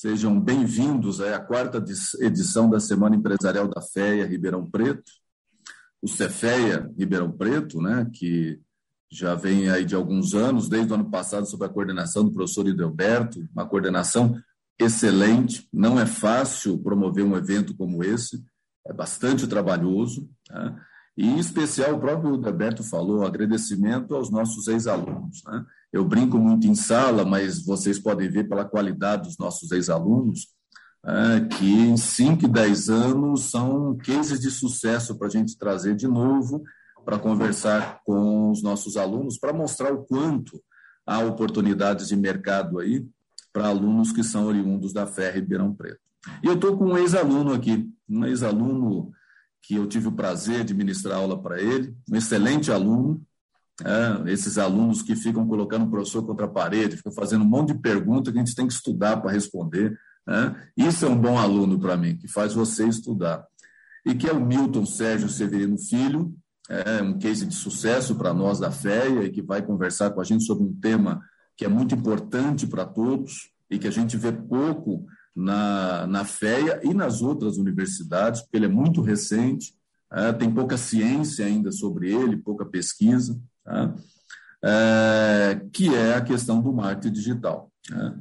Sejam bem-vindos à quarta edição da Semana Empresarial da FEA Ribeirão Preto. O Cefeia Ribeirão Preto, né, que já vem aí de alguns anos, desde o ano passado, sob a coordenação do professor Idelberto, uma coordenação excelente. Não é fácil promover um evento como esse, é bastante trabalhoso. Né? E, em especial, o próprio Idelberto falou, agradecimento aos nossos ex-alunos. Né? Eu brinco muito em sala, mas vocês podem ver pela qualidade dos nossos ex-alunos, é, que em 5 e 10 anos são cases de sucesso para a gente trazer de novo para conversar com os nossos alunos, para mostrar o quanto há oportunidades de mercado aí para alunos que são oriundos da FER Ribeirão Preto. E eu estou com um ex-aluno aqui, um ex-aluno que eu tive o prazer de ministrar aula para ele, um excelente aluno, é, esses alunos que ficam colocando o professor contra a parede, ficam fazendo um monte de perguntas que a gente tem que estudar para responder. É, isso é um bom aluno para mim, que faz você estudar. E que é o Milton Sérgio Severino Filho, é um case de sucesso para nós da FEA e que vai conversar com a gente sobre um tema que é muito importante para todos e que a gente vê pouco na, na FEA e nas outras universidades, porque ele é muito recente, é, tem pouca ciência ainda sobre ele, pouca pesquisa tá? é, que é a questão do marketing digital. Né?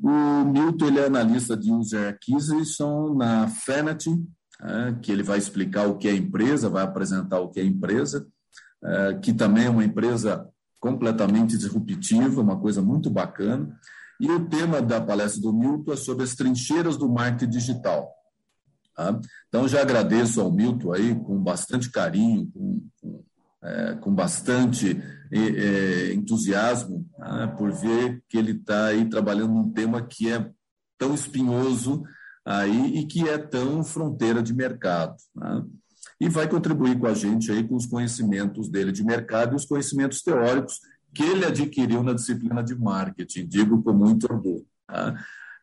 O Milton ele é analista de User Acquisition na Fenati, é, que ele vai explicar o que é empresa, vai apresentar o que é empresa, é, que também é uma empresa completamente disruptiva, uma coisa muito bacana. E o tema da palestra do Milton é sobre as trincheiras do marketing digital. Tá? Então, já agradeço ao Milton aí, com bastante carinho, com, com é, com bastante é, entusiasmo né, por ver que ele está aí trabalhando num tema que é tão espinhoso aí e que é tão fronteira de mercado. Né? E vai contribuir com a gente aí com os conhecimentos dele de mercado e os conhecimentos teóricos que ele adquiriu na disciplina de marketing, digo com muito orgulho. Tá?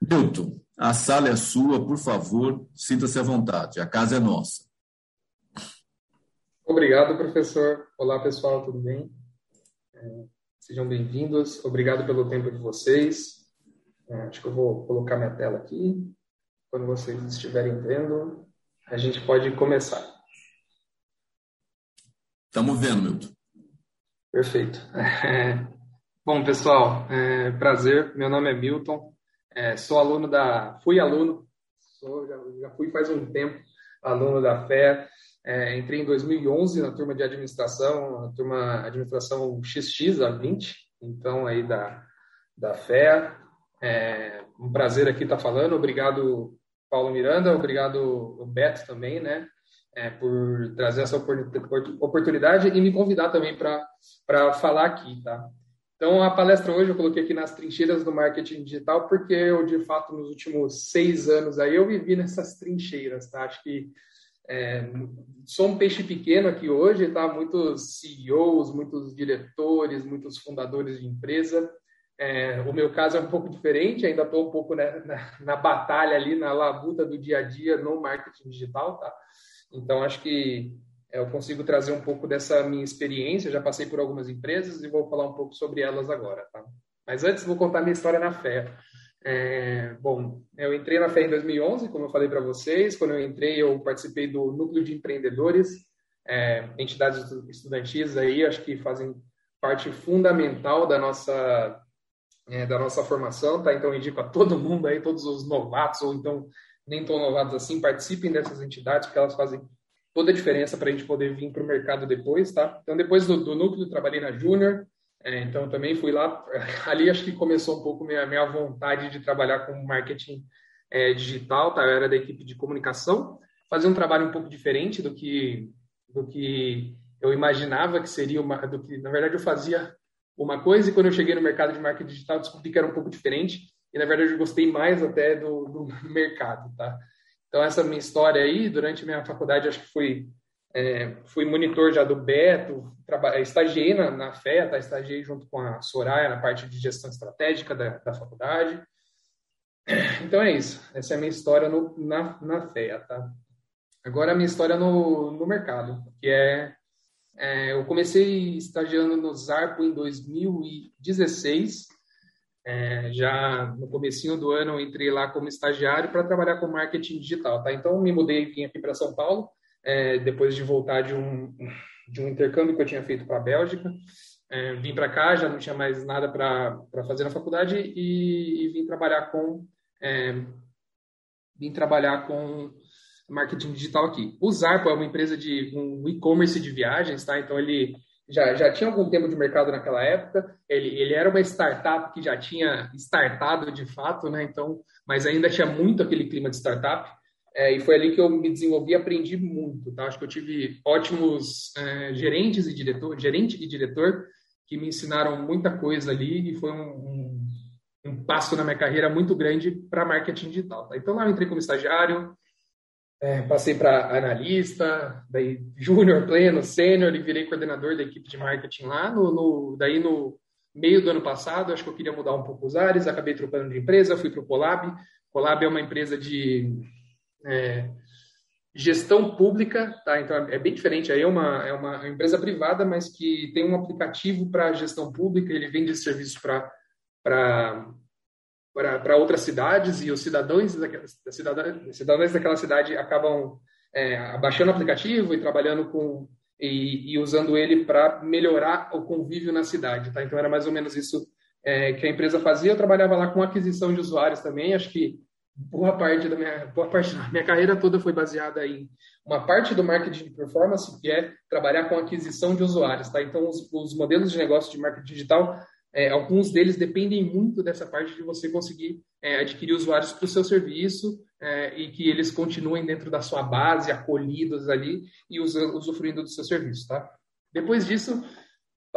Milton, a sala é sua, por favor, sinta-se à vontade, a casa é nossa. Obrigado, professor. Olá, pessoal, tudo bem? É, sejam bem-vindos. Obrigado pelo tempo de vocês. É, acho que eu vou colocar minha tela aqui. Quando vocês estiverem vendo, a gente pode começar. Estamos vendo, Milton. Perfeito. Bom, pessoal, é, prazer. Meu nome é Milton. É, sou aluno da. Fui aluno, sou, já, já fui faz um tempo aluno da FE é, entrei em 2011 na turma de administração, a turma administração XX a 20, então aí da, da FEA. É, um prazer aqui estar falando. Obrigado, Paulo Miranda, obrigado, Beto também, né? É, por trazer essa oportunidade e me convidar também para falar aqui, tá? Então, a palestra hoje eu coloquei aqui nas trincheiras do marketing digital, porque eu, de fato, nos últimos seis anos aí, eu vivi nessas trincheiras, tá? Acho que é, sou um peixe pequeno aqui hoje, tá? Muitos CEOs, muitos diretores, muitos fundadores de empresa. É, o meu caso é um pouco diferente, ainda estou um pouco né, na, na, batalha ali, na labuta do dia a dia no marketing digital, tá? Então, acho que é, eu consigo trazer um pouco dessa minha experiência. Já passei por algumas empresas e vou falar um pouco sobre elas agora, tá? Mas antes, vou contar minha história na fé. É, bom, eu entrei na FEA em 2011, como eu falei para vocês. Quando eu entrei, eu participei do núcleo de empreendedores, é, entidades estudantis aí, acho que fazem parte fundamental da nossa é, da nossa formação, tá? Então indico a todo mundo aí, todos os novatos ou então nem tão novatos assim, participem dessas entidades porque elas fazem toda a diferença para a gente poder vir para o mercado depois, tá? Então depois do, do núcleo trabalhei na Júnior, é, então, também fui lá. Ali acho que começou um pouco minha, minha vontade de trabalhar com marketing é, digital, tá? Eu era da equipe de comunicação, fazia um trabalho um pouco diferente do que, do que eu imaginava que seria uma. Do que, na verdade, eu fazia uma coisa e quando eu cheguei no mercado de marketing digital descobri que era um pouco diferente e, na verdade, eu gostei mais até do, do mercado, tá? Então, essa minha história aí, durante a minha faculdade, acho que foi é, fui monitor já do Beto, estagiei na, na FEA, tá? estagiei junto com a Soraya na parte de gestão estratégica da, da faculdade. Então é isso, essa é a minha história no, na, na FEA. Tá? Agora a minha história no, no mercado, que é, é eu comecei estagiando no Zarpo em 2016, É, já no comecinho do ano eu entrei lá como estagiário para trabalhar com marketing digital, tá? Então me mudei vim aqui para São Paulo é, depois de voltar de um de um intercâmbio que eu tinha feito para a Bélgica. É, vim para cá, já não tinha mais nada para fazer na faculdade e, e vim trabalhar com é, vim trabalhar com marketing digital aqui. O Zarpo é uma empresa de um e-commerce de viagens, tá? Então ele já, já tinha algum tempo de mercado naquela época. Ele, ele era uma startup que já tinha startado de fato, né? Então, mas ainda tinha muito aquele clima de startup. É, e foi ali que eu me desenvolvi e aprendi muito. Tá? Acho que eu tive ótimos é, gerentes e diretor, gerente e diretor que me ensinaram muita coisa ali e foi um, um, um passo na minha carreira muito grande para marketing digital. Tá? Então lá eu entrei como estagiário, é, passei para analista, daí júnior, pleno, sênior e virei coordenador da equipe de marketing lá. No, no, daí no meio do ano passado, acho que eu queria mudar um pouco os ares, acabei trocando de empresa, fui para o Colab. Colab é uma empresa de é, gestão pública, tá? Então é bem diferente. Aí é uma, é uma empresa privada, mas que tem um aplicativo para gestão pública. Ele vende serviços para para outras cidades e os cidadãos daquela, cidadãos, cidadãos daquela cidade acabam é, baixando o aplicativo e trabalhando com e, e usando ele para melhorar o convívio na cidade, tá? Então era mais ou menos isso é, que a empresa fazia. Eu trabalhava lá com aquisição de usuários também. Acho que boa parte da minha boa parte da minha carreira toda foi baseada em uma parte do marketing de performance que é trabalhar com aquisição de usuários, tá? Então os, os modelos de negócio de marketing digital, é, alguns deles dependem muito dessa parte de você conseguir é, adquirir usuários para o seu serviço é, e que eles continuem dentro da sua base, acolhidos ali e usufruindo do seu serviço, tá? Depois disso,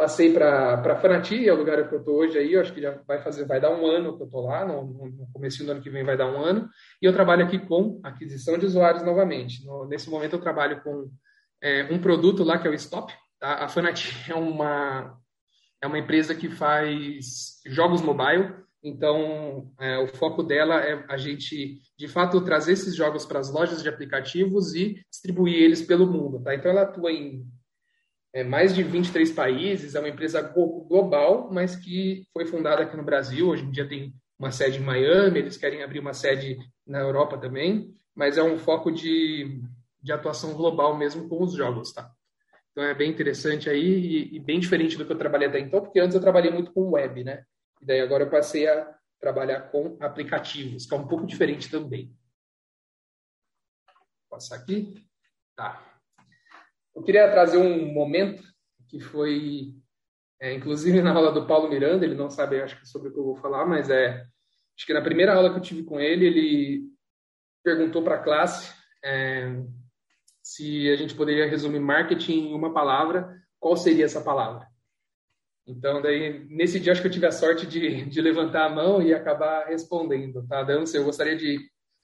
Passei para Fanati, é o lugar que eu estou hoje aí, eu acho que já vai fazer, vai dar um ano que eu estou lá, no, no começo do ano que vem vai dar um ano, e eu trabalho aqui com aquisição de usuários novamente. No, nesse momento eu trabalho com é, um produto lá que é o Stop. Tá? A Fanati é uma, é uma empresa que faz jogos mobile, então é, o foco dela é a gente, de fato, trazer esses jogos para as lojas de aplicativos e distribuir eles pelo mundo. Tá? Então ela atua em é, mais de 23 países, é uma empresa global, mas que foi fundada aqui no Brasil. Hoje em dia tem uma sede em Miami, eles querem abrir uma sede na Europa também, mas é um foco de, de atuação global mesmo com os jogos, tá? Então é bem interessante aí e, e, bem diferente do que eu trabalhei até então, porque antes eu trabalhei muito com web, né? E daí agora eu passei a trabalhar com aplicativos, que é um pouco diferente também. Vou passar aqui. Tá. Eu queria trazer um momento que foi, é, inclusive na aula do Paulo Miranda, ele não sabe, acho que sobre o que eu vou falar, mas é, acho que na primeira aula que eu tive com ele, ele perguntou para a classe é, se a gente poderia resumir marketing em uma palavra, qual seria essa palavra? Então, daí, nesse dia, acho que eu tive a sorte de, de levantar a mão e acabar respondendo, tá? Daí, eu gostaria de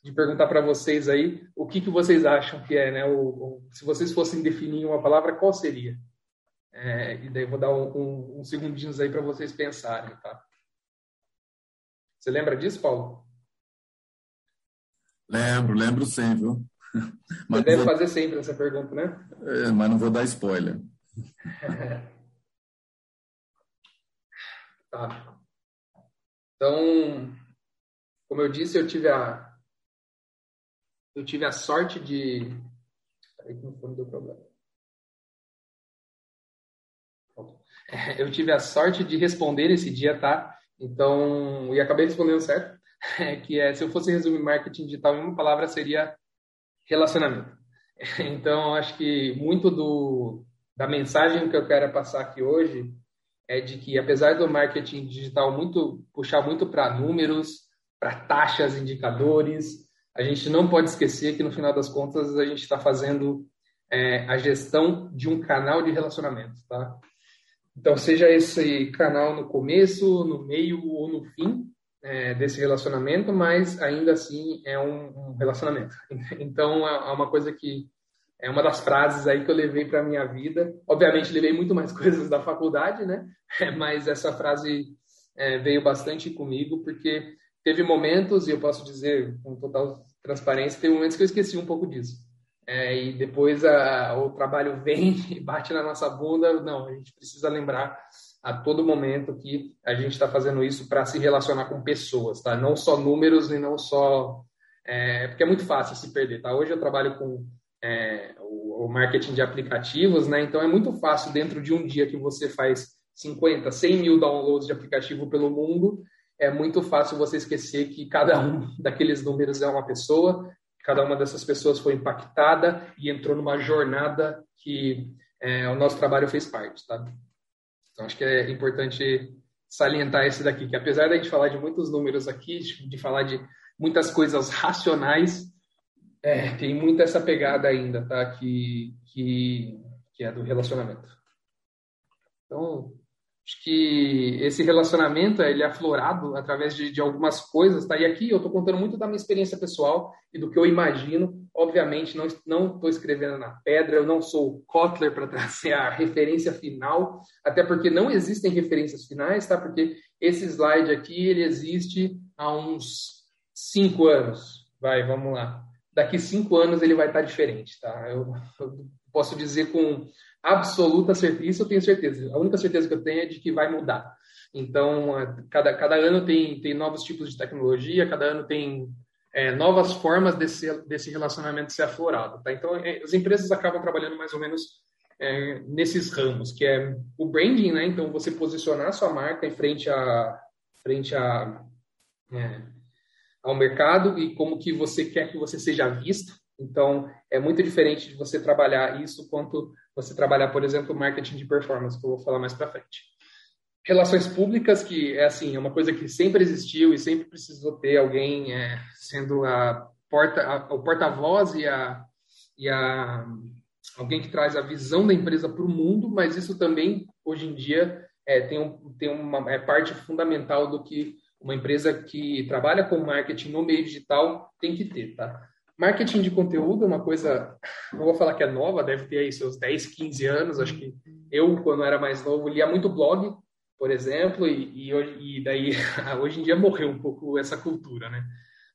de perguntar para vocês aí o que, que vocês acham que é, né? O, se vocês fossem definir uma palavra, qual seria? É, e daí vou dar um, um, um segundinhos aí para vocês pensarem, tá? Você lembra disso, Paulo? Lembro, lembro sim, viu? Mas Você deve vou... fazer sempre essa pergunta, né? É, mas não vou dar spoiler. tá. Então, como eu disse, eu tive a, eu tive a sorte de. Peraí que não deu problema. Eu tive a sorte de responder esse dia, tá? Então, e acabei respondendo certo, que é, se eu fosse resumir marketing digital em uma palavra, seria relacionamento. Então, acho que muito do, da mensagem que eu quero passar aqui hoje é de que, apesar do marketing digital muito puxar muito para números, para taxas, indicadores, a gente não pode esquecer que no final das contas a gente está fazendo é, a gestão de um canal de relacionamento, tá? Então, seja esse canal no começo, no meio ou no fim é, desse relacionamento, mas ainda assim é um, um relacionamento. Então, é, é uma coisa que é uma das frases aí que eu levei para minha vida. Obviamente, levei muito mais coisas da faculdade, né? Mas essa frase é, veio bastante comigo, porque teve momentos, e eu posso dizer com total transparência, teve momentos que eu esqueci um pouco disso. É, e depois a, o trabalho vem e bate na nossa bunda. Não, a gente precisa lembrar a todo momento que a gente está fazendo isso para se relacionar com pessoas, tá? Não só números e não só é, porque é muito fácil se perder, tá? Hoje eu trabalho com é, o, o, marketing de aplicativos, né? Então é muito fácil dentro de um dia que você faz 50, 100 mil downloads de aplicativo pelo mundo, é muito fácil você esquecer que cada um daqueles números é uma pessoa, cada uma dessas pessoas foi impactada e entrou numa jornada que é, o nosso trabalho fez parte, tá? Então acho que é importante salientar esse daqui, que apesar da gente falar de muitos números aqui, de falar de muitas coisas racionais, é, tem muita essa pegada ainda, tá? Que, que, que é do relacionamento. Então, acho que esse relacionamento ele é aflorado através de, de algumas coisas, tá? E aqui eu estou contando muito da minha experiência pessoal e do que eu imagino. Obviamente, não estou escrevendo na pedra, eu não sou Kotler para trazer a referência final, até porque não existem referências finais, tá? Porque esse slide aqui ele existe há uns cinco anos, vai, vamos lá. Daqui cinco anos ele vai estar diferente, tá? Eu, eu posso dizer com absoluta certeza, eu tenho certeza. A única certeza que eu tenho é de que vai mudar. Então, cada, cada ano tem, tem novos tipos de tecnologia, cada ano tem é, novas formas desse, desse relacionamento ser aflorado. Tá? Então, é, as empresas acabam trabalhando mais ou menos é, nesses ramos, que é o branding, né? Então, você posicionar sua marca em frente a, frente a é, ao mercado e como que você quer que você seja visto. Então, é muito diferente de você trabalhar isso quanto você trabalhar, por exemplo, marketing de performance, que eu vou falar mais para frente. Relações públicas, que é assim, é uma coisa que sempre existiu e sempre precisou ter alguém é, sendo a porta, a, o porta-voz e a, e a alguém que traz a visão da empresa para o mundo, mas isso também hoje em dia é, tem, um, tem uma é parte fundamental do que uma empresa que trabalha com marketing no meio digital tem que ter, tá? Marketing de conteúdo é uma coisa, não vou falar que é nova, deve ter aí seus 10, 15 anos. Acho que eu, quando era mais novo, lia muito blog, por exemplo, e, e, e daí, hoje em dia morreu um pouco essa cultura, né?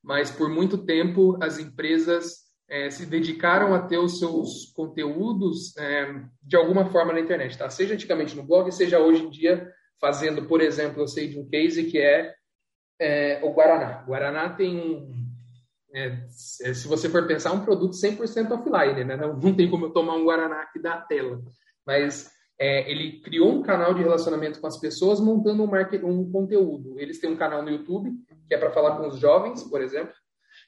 Mas por muito tempo as empresas é, se dedicaram a ter os seus conteúdos é, de alguma forma na internet, tá? Seja antigamente no blog, seja hoje em dia fazendo, por exemplo, eu sei de um case que é é, o Guaraná. O Guaraná tem um. É, é se você for pensar, um produto 100% offline, né? Não, não tem como eu tomar um Guaraná aqui da tela. Mas é, ele criou um canal de relacionamento com as pessoas montando um, um conteúdo. Eles têm um canal no YouTube, que é para falar com os jovens, por exemplo.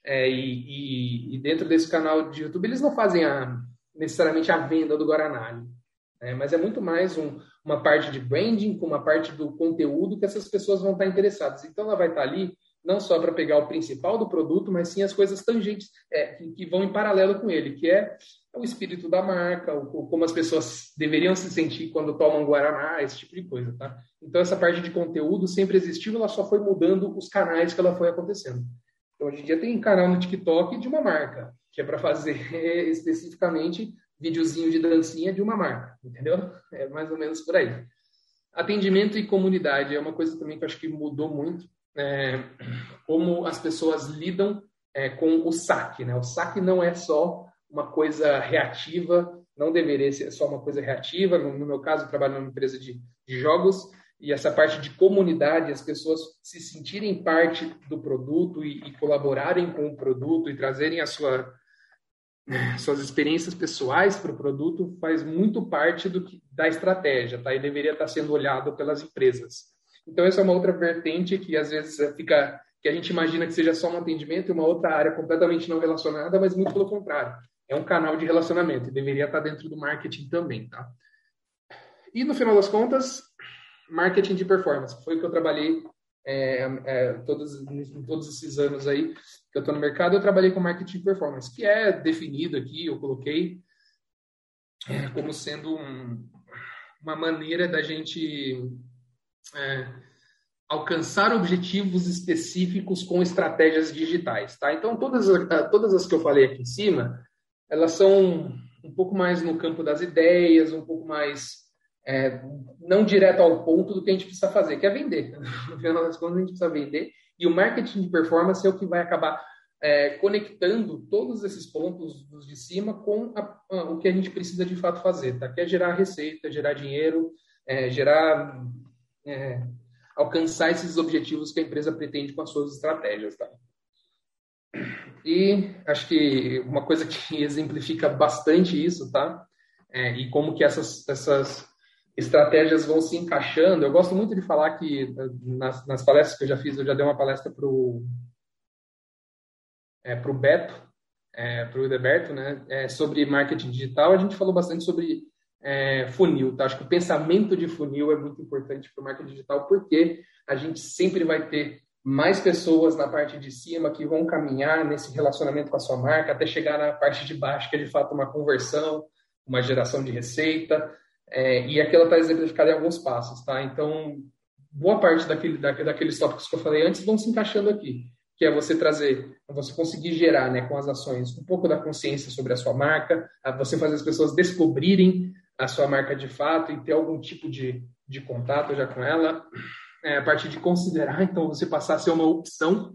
É, e, e, e, dentro desse canal de YouTube, eles não fazem a, necessariamente a venda do Guaraná. Né? Mas é muito mais um, uma parte de branding, com uma parte do conteúdo que essas pessoas vão estar interessadas. Então, ela vai estar ali não só para pegar o principal do produto, mas sim as coisas tangentes é, que, que, vão em paralelo com ele, que é o espírito da marca, o, como as pessoas deveriam se sentir quando tomam Guaraná, esse tipo de coisa, tá? Então, essa parte de conteúdo sempre existiu, ela só foi mudando os canais que ela foi acontecendo. Então, hoje em dia tem canal no TikTok de uma marca, que é para fazer especificamente videozinho de dancinha de uma marca, entendeu? É mais ou menos por aí. Atendimento e comunidade é uma coisa também que eu acho que mudou muito, é, como as pessoas lidam é, com o saque, né? O saque não é só uma coisa reativa, não deveria ser só uma coisa reativa. No, no meu caso, eu trabalho numa empresa de, de jogos e essa parte de comunidade, as pessoas se sentirem parte do produto e, e colaborarem com o produto e trazerem a sua suas experiências pessoais para o produto faz muito parte do que, da estratégia, tá? E deveria estar sendo olhado pelas empresas. Então essa é uma outra vertente que às vezes fica que a gente imagina que seja só um atendimento e uma outra área completamente não relacionada, mas muito pelo contrário. É um canal de relacionamento e deveria estar dentro do marketing também, tá? E no final das contas, marketing de performance. Foi o que eu trabalhei é, é, todos, em todos esses anos aí que eu estou no mercado, eu trabalhei com marketing performance, que é definido aqui, eu coloquei é, como sendo um, uma maneira da gente é, alcançar objetivos específicos com estratégias digitais, tá? Então, todas, todas as que eu falei aqui em cima, elas são um pouco mais no campo das ideias, um pouco mais é, não direto ao ponto do que a gente precisa fazer, que é vender. No final das contas, a gente precisa vender. E o marketing de performance é o que vai acabar é, conectando todos esses pontos dos de cima com a, a, o que a gente precisa de fato fazer, tá? Que é gerar receita, gerar dinheiro, é, gerar é, alcançar esses objetivos que a empresa pretende com as suas estratégias. Tá? E acho que uma coisa que exemplifica bastante isso, tá? É, e como que essas, essas estratégias vão se encaixando. Eu gosto muito de falar que nas, nas palestras que eu já fiz, eu já dei uma palestra para o é, pro Beto, é, para o Edeberto, né, é, sobre marketing digital. A gente falou bastante sobre é, funil. Tá? Acho que o pensamento de funil é muito importante para o marketing digital, porque a gente sempre vai ter mais pessoas na parte de cima que vão caminhar nesse relacionamento com a sua marca até chegar na parte de baixo, que é de fato uma conversão, uma geração de receita, é, e aquilo está exemplificado em alguns passos, tá? Então, boa parte daquele, daqueles tópicos que eu falei antes vão se encaixando aqui, que é você trazer, você conseguir gerar, né, com as ações, um pouco da consciência sobre a sua marca, você fazer as pessoas descobrirem a sua marca de fato e ter algum tipo de, de contato já com ela, é, a partir de considerar, então, você passar a ser uma opção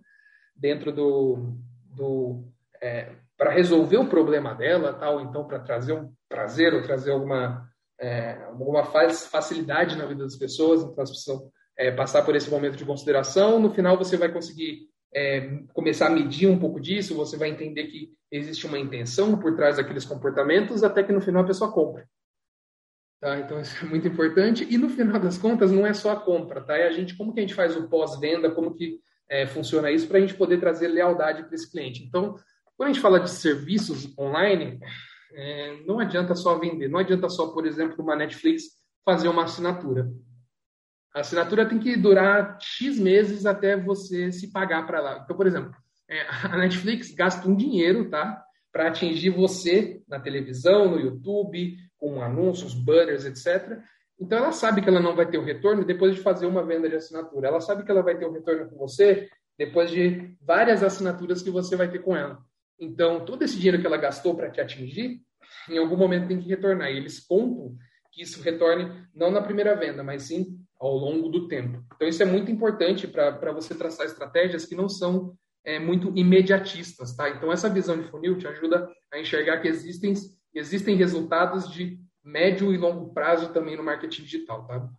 dentro do. do é, para resolver o problema dela, tal, então para trazer um prazer ou trazer alguma, é, alguma facilidade na vida das pessoas, então elas precisam é, passar por esse momento de consideração. No final, você vai conseguir é, começar a medir um pouco disso, você vai entender que existe uma intenção por trás daqueles comportamentos, até que no final a pessoa compre. Tá? Então isso é muito importante. E no final das contas não é só a compra, tá? É a gente como que a gente faz o pós-venda, como que é, funciona isso para a gente poder trazer lealdade para esse cliente. Então, quando a gente fala de serviços online, é, não adianta só vender, não adianta só, por exemplo, uma Netflix fazer uma assinatura. A assinatura tem que durar X meses até você se pagar para lá. Então, por exemplo, é, a Netflix gasta um dinheiro, tá? Para atingir você na televisão, no YouTube, com anúncios, banners, etc. Então ela sabe que ela não vai ter o retorno depois de fazer uma venda de assinatura. Ela sabe que ela vai ter o retorno com você depois de várias assinaturas que você vai ter com ela. Então todo esse dinheiro que ela gastou para te atingir, em algum momento tem que retornar. E eles contam que isso retorne não na primeira venda, mas sim ao longo do tempo. Então isso é muito importante para você traçar estratégias que não são é, muito imediatistas, tá? Então essa visão de funil te ajuda a enxergar que existem existem resultados de médio e longo prazo também no marketing digital, tá?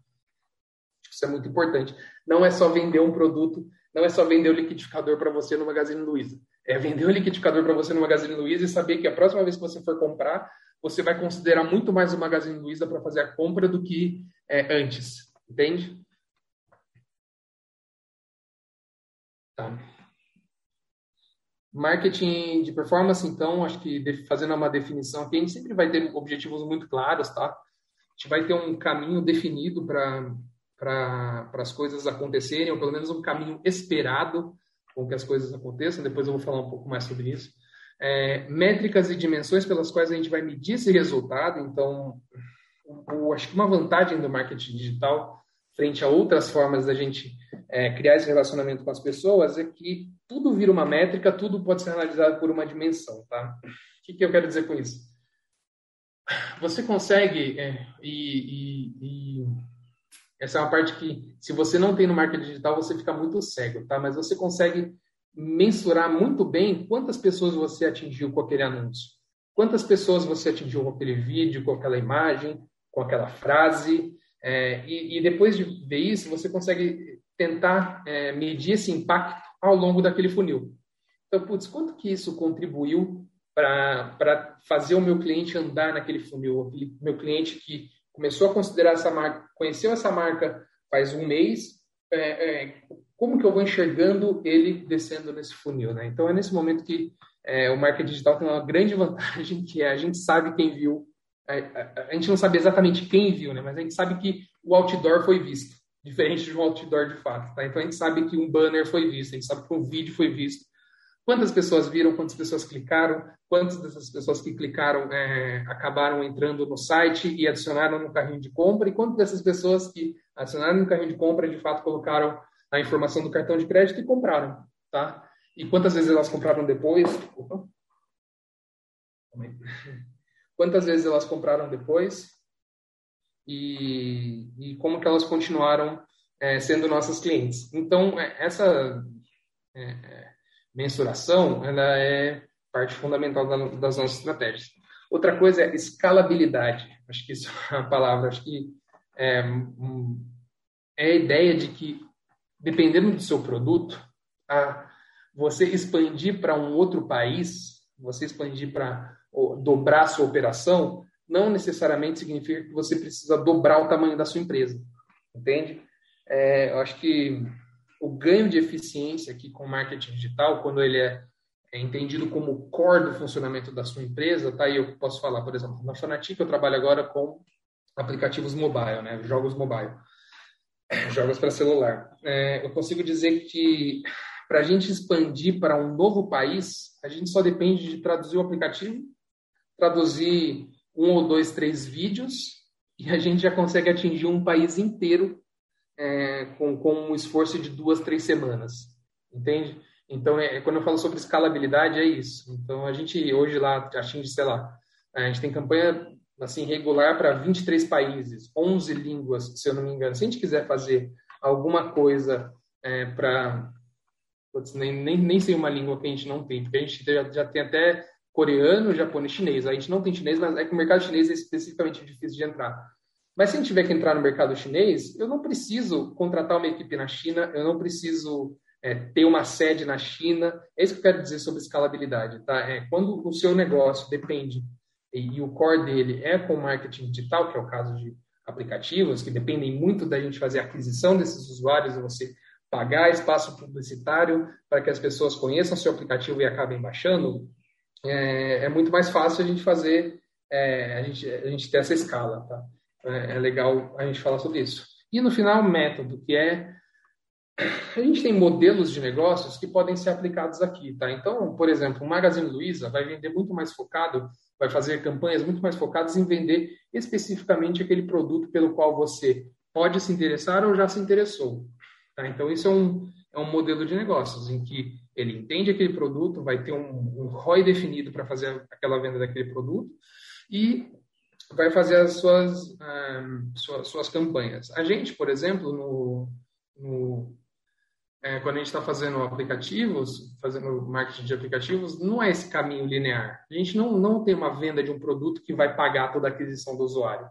Isso é muito importante. Não é só vender um produto, não é só vender o liquidificador para você no Magazine Luiza. É vender o liquidificador para você no Magazine Luiza e saber que a próxima vez que você for comprar, você vai considerar muito mais o Magazine Luiza para fazer a compra do que é, antes. Entende? Tá. Marketing de performance, então, acho que fazendo uma definição aqui, a gente sempre vai ter objetivos muito claros, tá? A gente vai ter um caminho definido para para as coisas acontecerem, ou pelo menos um caminho esperado com que as coisas aconteçam. Depois eu vou falar um pouco mais sobre isso. É, métricas e dimensões pelas quais a gente vai medir esse resultado. Então, o, acho que uma vantagem do marketing digital frente a outras formas da gente é, criar esse relacionamento com as pessoas é que tudo vira uma métrica, tudo pode ser analisado por uma dimensão, tá? O que, que eu quero dizer com isso? Você consegue, é, e, e, e, essa é uma parte que, se você não tem no marketing digital, você fica muito cego, tá? Mas você consegue mensurar muito bem quantas pessoas você atingiu com aquele anúncio, quantas pessoas você atingiu com aquele vídeo, com aquela imagem, com aquela frase, é, e, e, depois de ver isso, você consegue tentar é, medir esse impacto ao longo daquele funil. Então, putz, quanto que isso contribuiu para fazer o meu cliente andar naquele funil? Aquele meu cliente que começou a considerar essa marca, conheceu essa marca faz um mês, é, é, como que eu vou enxergando ele descendo nesse funil? Né? Então, é nesse momento que é, o marketing digital tem uma grande vantagem, que é a gente sabe quem viu, a, a, a gente não sabe exatamente quem viu, né? mas a gente sabe que o outdoor foi visto diferente de um outdoor de fato. Tá? Então a gente sabe que um banner foi visto, a gente sabe que um vídeo foi visto. Quantas pessoas viram, quantas pessoas clicaram, quantas dessas pessoas que clicaram é, acabaram entrando no site e adicionaram no carrinho de compra, e quantas dessas pessoas que adicionaram no carrinho de compra de fato colocaram a informação do cartão de crédito e compraram. Tá? E quantas vezes elas compraram depois? Opa. Quantas vezes elas compraram depois? e, e como que elas continuaram é, sendo nossas clientes. Então, é, essa é, é, mensuração ela é parte fundamental da, das nossas estratégias. Outra coisa é escalabilidade. Acho que isso é uma palavra. Acho que é, é a ideia de que, dependendo do seu produto, a, você expandir para um outro país, você expandir para dobrar sua operação, não necessariamente significa que você precisa dobrar o tamanho da sua empresa, entende? É, eu acho que o ganho de eficiência aqui com marketing digital, quando ele é, é entendido como core do funcionamento da sua empresa, tá? E eu posso falar, por exemplo, na Fanatic eu trabalho agora com aplicativos mobile, né? Jogos mobile, jogos para celular. É, eu consigo dizer que para a gente expandir para um novo país, a gente só depende de traduzir o aplicativo, traduzir um ou dois, três vídeos e a gente já consegue atingir um país inteiro é, com, com um esforço de duas, três semanas, entende? Então, é, quando eu falo sobre escalabilidade, é isso. Então, a gente hoje lá atinge, sei lá, a gente tem campanha assim regular para 23 países, 11 línguas, se eu não me engano. Se a gente quiser fazer alguma coisa é, para nem, nem, nem sei uma língua que a gente não tem, porque a gente já, já tem até coreano, japonês, chinês. A gente não tem chinês, mas é que o mercado chinês é especificamente difícil de entrar. Mas se a gente tiver que entrar no mercado chinês, eu não preciso contratar uma equipe na China, eu não preciso é, ter uma sede na China. É isso que eu quero dizer sobre escalabilidade. Tá? É, quando o seu negócio depende e, e o core dele é com marketing digital, que é o caso de aplicativos, que dependem muito da gente fazer a aquisição desses usuários você pagar espaço publicitário para que as pessoas conheçam seu aplicativo e acabem baixando, é, é muito mais fácil a gente fazer, é, a, gente, a gente ter essa escala. Tá? É, é legal a gente falar sobre isso. E no final, método, que é a gente tem modelos de negócios que podem ser aplicados aqui, tá? Então, por exemplo, o Magazine Luiza vai vender muito mais focado, vai fazer campanhas muito mais focadas em vender especificamente aquele produto pelo qual você pode se interessar ou já se interessou. Tá? Então, isso é um, é um modelo de negócios em que ele entende aquele produto, vai ter um, um ROI definido para fazer aquela venda daquele produto e vai fazer as suas, um, ah, suas, suas, campanhas. A gente, por exemplo, no, no é, quando a gente está fazendo aplicativos, fazendo marketing de aplicativos, não é esse caminho linear. A gente não, não tem uma venda de um produto que vai pagar toda a aquisição do usuário.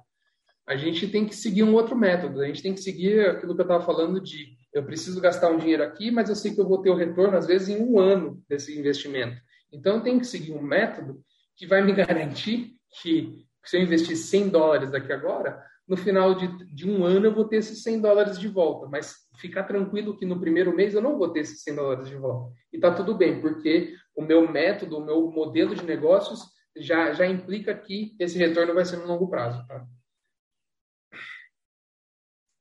A gente tem que seguir um outro método. A gente tem que seguir aquilo que eu estava falando de eu preciso gastar um dinheiro aqui, mas eu sei que eu vou ter o retorno, às vezes, em um ano desse investimento. Então, eu tenho que seguir um método que vai me garantir que se eu investir 100 dólares daqui agora, no final de, de um ano eu vou ter esses 100 dólares de volta. Mas ficar tranquilo que no primeiro mês eu não vou ter esses 100 dólares de volta. E tá tudo bem, porque o meu método, o meu modelo de negócios já, já implica que esse retorno vai ser no longo prazo. Tá?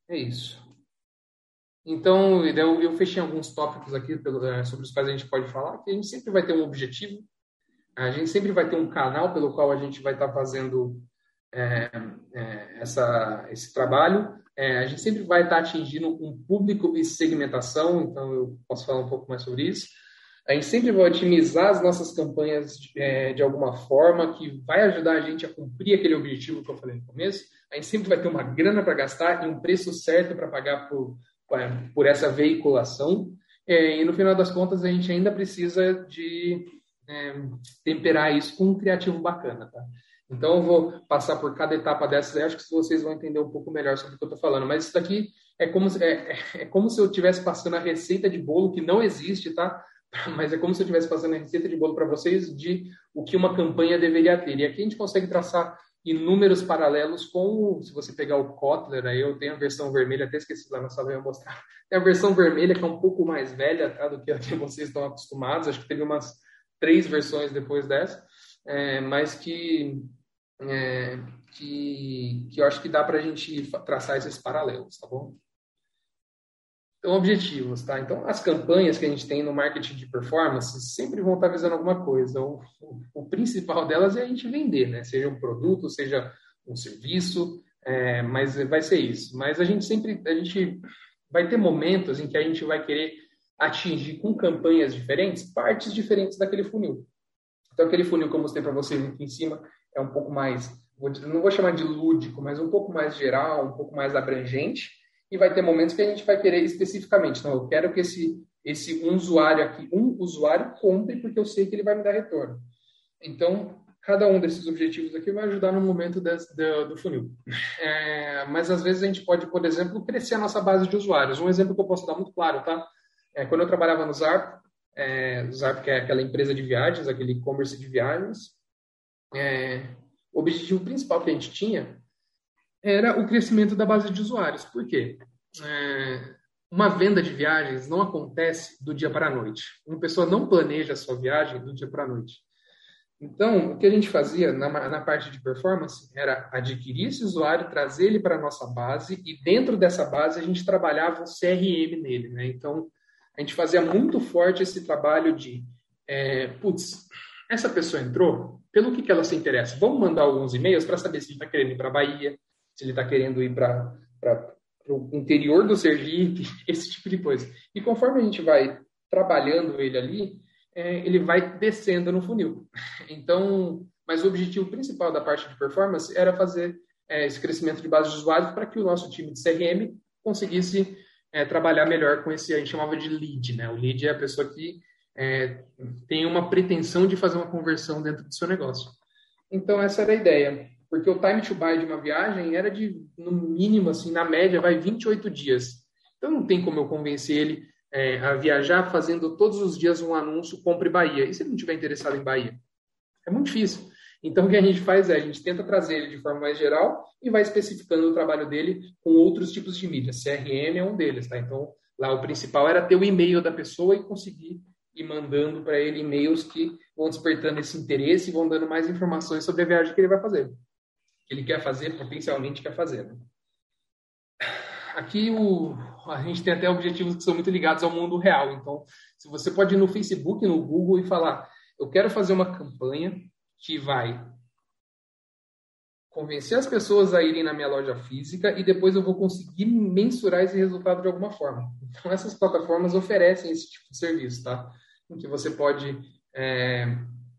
É isso. Então, eu, eu fechei alguns tópicos aqui é, sobre os quais a gente pode falar, que a gente sempre vai ter um objetivo, a gente sempre vai ter um canal pelo qual a gente vai estar fazendo é, é, essa, esse trabalho, é, a gente sempre vai estar atingindo um público e segmentação, então eu posso falar um pouco mais sobre isso. A gente sempre vai otimizar as nossas campanhas de, de alguma forma que vai ajudar a gente a cumprir aquele objetivo que eu falei no começo. A gente sempre vai ter uma grana para gastar e um preço certo para pagar por, por essa veiculação. É, e no final das contas, a gente ainda precisa de é, temperar isso com um criativo bacana, tá? Então, eu vou passar por cada etapa dessas aí, acho que vocês vão entender um pouco melhor sobre o que eu estou falando. Mas isso daqui é como, se, é, é, como se eu estivesse passando a receita de bolo, que não existe, tá? Mas é como se eu estivesse passando a receita de bolo para vocês de o que uma campanha deveria ter. E aqui a gente consegue traçar inúmeros paralelos com, se você pegar o Kotler, aí eu tenho a versão vermelha, até esqueci lá na sala eu mostrar. Tem a versão vermelha que é um pouco mais velha tá, do que a que vocês estão acostumados. Acho que teve umas três versões depois dessa, é, mas que, é, que, que eu acho que dá para a gente traçar esses paralelos, tá bom? Então, objetivos, tá? Então, as campanhas que a gente tem no marketing de performance sempre vão estar visando alguma coisa. O, o, o principal delas é a gente vender, né? Seja um produto, seja um serviço, é, mas vai ser isso. Mas a gente sempre, a gente vai ter momentos em que a gente vai querer atingir com campanhas diferentes partes diferentes daquele funil. Então, aquele funil que eu mostrei para vocês aqui em cima é um pouco mais, não vou chamar de lúdico, mas um pouco mais geral, um pouco mais abrangente e vai ter momentos que a gente vai querer especificamente. Então, eu quero que esse, esse um usuário aqui, um usuário compre porque eu sei que ele vai me dar retorno. Então, cada um desses objetivos aqui vai ajudar no momento desse, do, do, funil. É, mas às vezes a gente pode, por exemplo, crescer a nossa base de usuários. Um exemplo que eu posso dar muito claro, tá? É, quando eu trabalhava no Zarp, é, Zarp que é aquela empresa de viagens, aquele e-commerce de viagens, é, o objetivo principal que a gente tinha era o crescimento da base de usuários. Por quê? É, uma venda de viagens não acontece do dia para a noite. Uma pessoa não planeja a sua viagem do dia para a noite. Então, o que a gente fazia na, na, parte de performance era adquirir esse usuário, trazer ele para a nossa base e dentro dessa base a gente trabalhava um CRM nele. Né? Então, a gente fazia muito forte esse trabalho de, é, putz, essa pessoa entrou, pelo que, que ela se interessa? Vamos mandar alguns e-mails para saber se ele está querendo ir para a Bahia, se ele está querendo ir para o interior do Sergipe, esse tipo de coisa. E conforme a gente vai trabalhando ele ali, é, ele vai descendo no funil. Então, mas o objetivo principal da parte de performance era fazer é, esse crescimento de base de usuários para que o nosso time de CRM conseguisse é, trabalhar melhor com esse, a gente chamava de lead, né? O lead é a pessoa que é, tem uma pretensão de fazer uma conversão dentro do seu negócio. Então, essa era a ideia. Porque o time to buy de uma viagem era de, no mínimo, assim, na média, vai 28 dias. Então, não tem como eu convencer ele é, a viajar fazendo todos os dias um anúncio, compre Bahia. E se ele não estiver interessado em Bahia? É muito difícil. Então, o que a gente faz é, a gente tenta trazer ele de forma mais geral e vai especificando o trabalho dele com outros tipos de mídia. CRM é um deles, tá? Então, lá o principal era ter o e-mail da pessoa e conseguir ir mandando para ele e-mails que vão despertando esse interesse e vão dando mais informações sobre a viagem que ele vai fazer. Que ele quer fazer, potencialmente quer fazer. Né? Aqui o, a gente tem até objetivos que são muito ligados ao mundo real. Então, se você pode ir no Facebook, no Google e falar, eu quero fazer uma campanha que vai convencer as pessoas a irem na minha loja física e depois eu vou conseguir mensurar esse resultado de alguma forma. Então, essas plataformas oferecem esse tipo de serviço, tá? Em que você pode, é,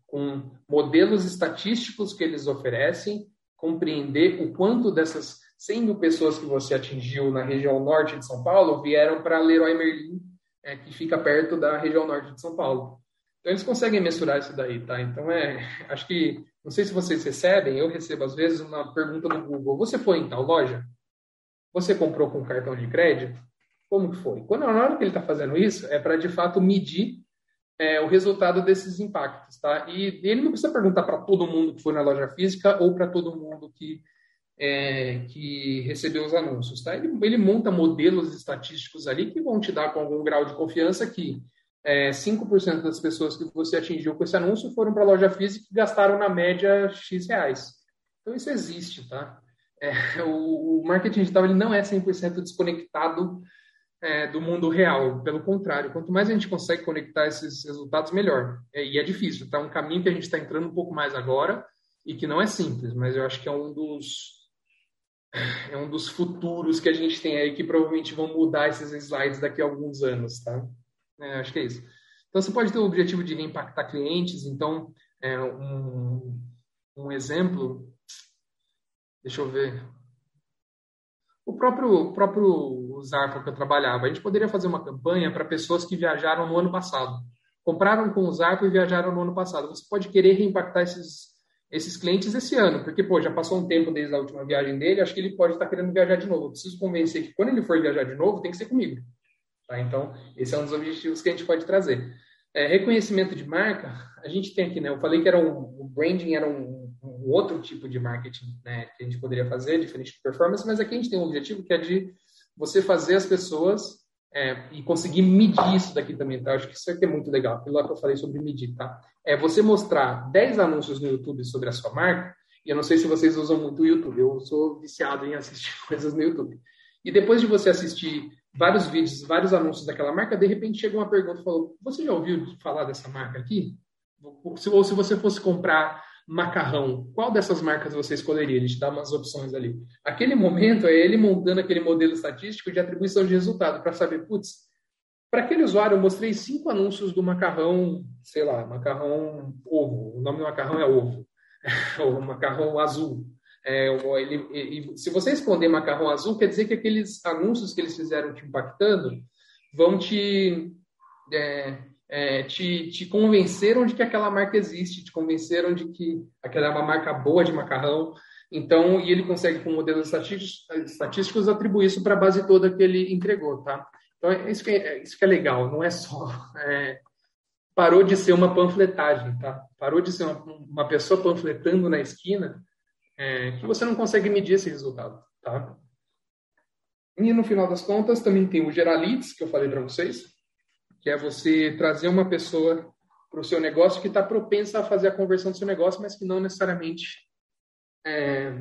com modelos estatísticos que eles oferecem, compreender o quanto dessas 100 mil pessoas que você atingiu na região norte de São Paulo vieram para Leroy Merlin, é, que fica perto da região norte de São Paulo. Então eles conseguem mensurar isso daí, tá? Então é, acho que não sei se vocês recebem, eu recebo às vezes uma pergunta no Google: você foi em tal loja? Você comprou com cartão de crédito? Como que foi? Quando na hora que ele está fazendo isso é para de fato medir é, o resultado desses impactos, tá? E ele não precisa perguntar para todo mundo que foi na loja física ou para todo mundo que é, que recebeu os anúncios, tá? Ele, ele monta modelos estatísticos ali que vão te dar com algum grau de confiança que é, 5% das pessoas que você atingiu com esse anúncio foram para a loja física e gastaram na média X reais. Então isso existe, tá? É, o, o, marketing digital ele não é 100% desconectado é, do mundo real. Pelo contrário, quanto mais a gente consegue conectar esses resultados, melhor. É, e é difícil, tá? Um caminho que a gente está entrando um pouco mais agora e que não é simples, mas eu acho que é um dos é um dos futuros que a gente tem aí que provavelmente vão mudar esses slides daqui a alguns anos, tá? É, acho que é isso. Então, você pode ter o objetivo de reimpactar clientes. Então, é, um, um exemplo, deixa eu ver. O próprio, próprio Zarpa que eu trabalhava, a gente poderia fazer uma campanha para pessoas que viajaram no ano passado. Compraram com o Zarpa e viajaram no ano passado. Você pode querer reimpactar esses, esses clientes esse ano, porque, pô, já passou um tempo desde a última viagem dele, acho que ele pode estar querendo viajar de novo. Eu preciso convencer que quando ele for viajar de novo, tem que ser comigo. Tá? Então, esse é um dos objetivos que a gente pode trazer. É, reconhecimento de marca, a gente tem aqui, né? Eu falei que era um, o branding era um, um outro tipo de marketing, né? Que a gente poderia fazer, diferente de performance, mas aqui a gente tem um objetivo que é de você fazer as pessoas é, e conseguir medir isso daqui também, tá? Acho que isso aqui é muito legal, aquilo lá que eu falei sobre medir, tá? É você mostrar 10 anúncios no YouTube sobre a sua marca, e eu não sei se vocês usam muito o YouTube, eu sou viciado em assistir coisas no YouTube. E depois de você assistir vários vídeos, vários anúncios daquela marca, de repente chega uma pergunta e falou: Você já ouviu falar dessa marca aqui? Ou se você fosse comprar macarrão, qual dessas marcas você escolheria? Ele te dá umas opções ali. Aquele momento é ele montando aquele modelo estatístico de atribuição de resultado para saber, putz, para aquele usuário eu mostrei cinco anúncios do macarrão, sei lá, macarrão ovo, o nome do macarrão é ovo, ou macarrão azul. É, ele, se você esconder macarrão azul, quer dizer que aqueles anúncios que eles fizeram te impactando vão te. É, é, te, te convenceram de que aquela marca existe, te convenceram de que aquela é uma marca boa de macarrão. Então, e ele consegue, com modelos estatísticos, atribuir isso para a base toda que ele entregou, tá? Então, é isso que é, é, isso que é legal, não é só... É, parou de ser uma panfletagem, tá? Parou de ser uma, uma pessoa panfletando na esquina é, que você não consegue medir esse resultado, tá? E no final das contas também tem o Geralites, que eu falei para vocês, que é você trazer uma pessoa para o seu negócio que está propensa a fazer a conversão do seu negócio, mas que não necessariamente é,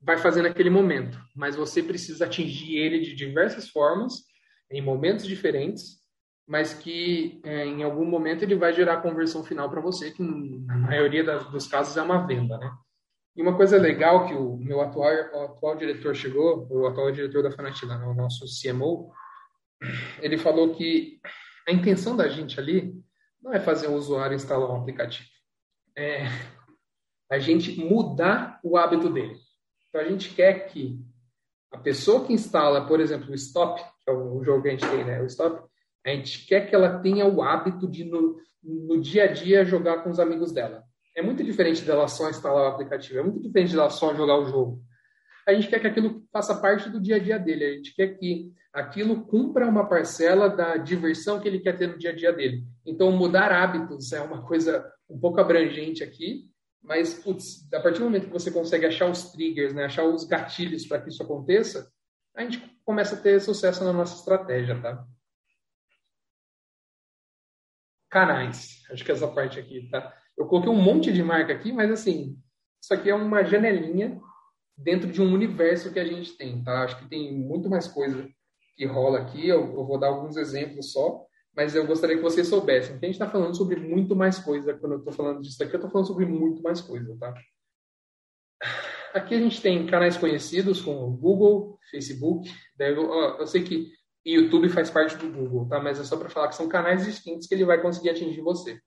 vai fazer naquele momento. Mas você precisa atingir ele de diversas formas, em momentos diferentes, mas que é, em algum momento ele vai gerar a conversão final para você, que na maioria das, dos casos é uma venda, né? E uma coisa legal que o meu atual, o atual diretor chegou, o atual diretor da Fanatina, né, o nosso CMO, ele falou que a intenção da gente ali não é fazer o usuário instalar um aplicativo. É a gente mudar o hábito dele. Então, a gente quer que a pessoa que instala, por exemplo, o Stop, que é o jogo que a gente tem, né? O Stop, a gente quer que ela tenha o hábito de, no, no dia a dia, jogar com os amigos dela. É muito diferente dela só instalar o aplicativo, é muito diferente dela só jogar o jogo. A gente quer que aquilo faça parte do dia a dia dele, a gente quer que aquilo cumpra uma parcela da diversão que ele quer ter no dia a dia dele. Então, mudar hábitos é uma coisa um pouco abrangente aqui, mas, putz, a partir do momento que você consegue achar os triggers, né, achar os gatilhos para que isso aconteça, a gente começa a ter sucesso na nossa estratégia, tá? Canais. Acho que essa parte aqui, tá? Eu coloquei um monte de marca aqui, mas assim, isso aqui é uma janelinha dentro de um universo que a gente tem, tá? Acho que tem muito mais coisa que rola aqui. Eu, eu vou dar alguns exemplos só, mas eu gostaria que vocês soubessem que a gente está falando sobre muito mais coisa. Quando eu estou falando disso aqui, eu estou falando sobre muito mais coisa, tá? Aqui a gente tem canais conhecidos como Google, Facebook. Eu, eu sei que YouTube faz parte do Google, tá? Mas é só para falar que são canais distintos que ele vai conseguir atingir você.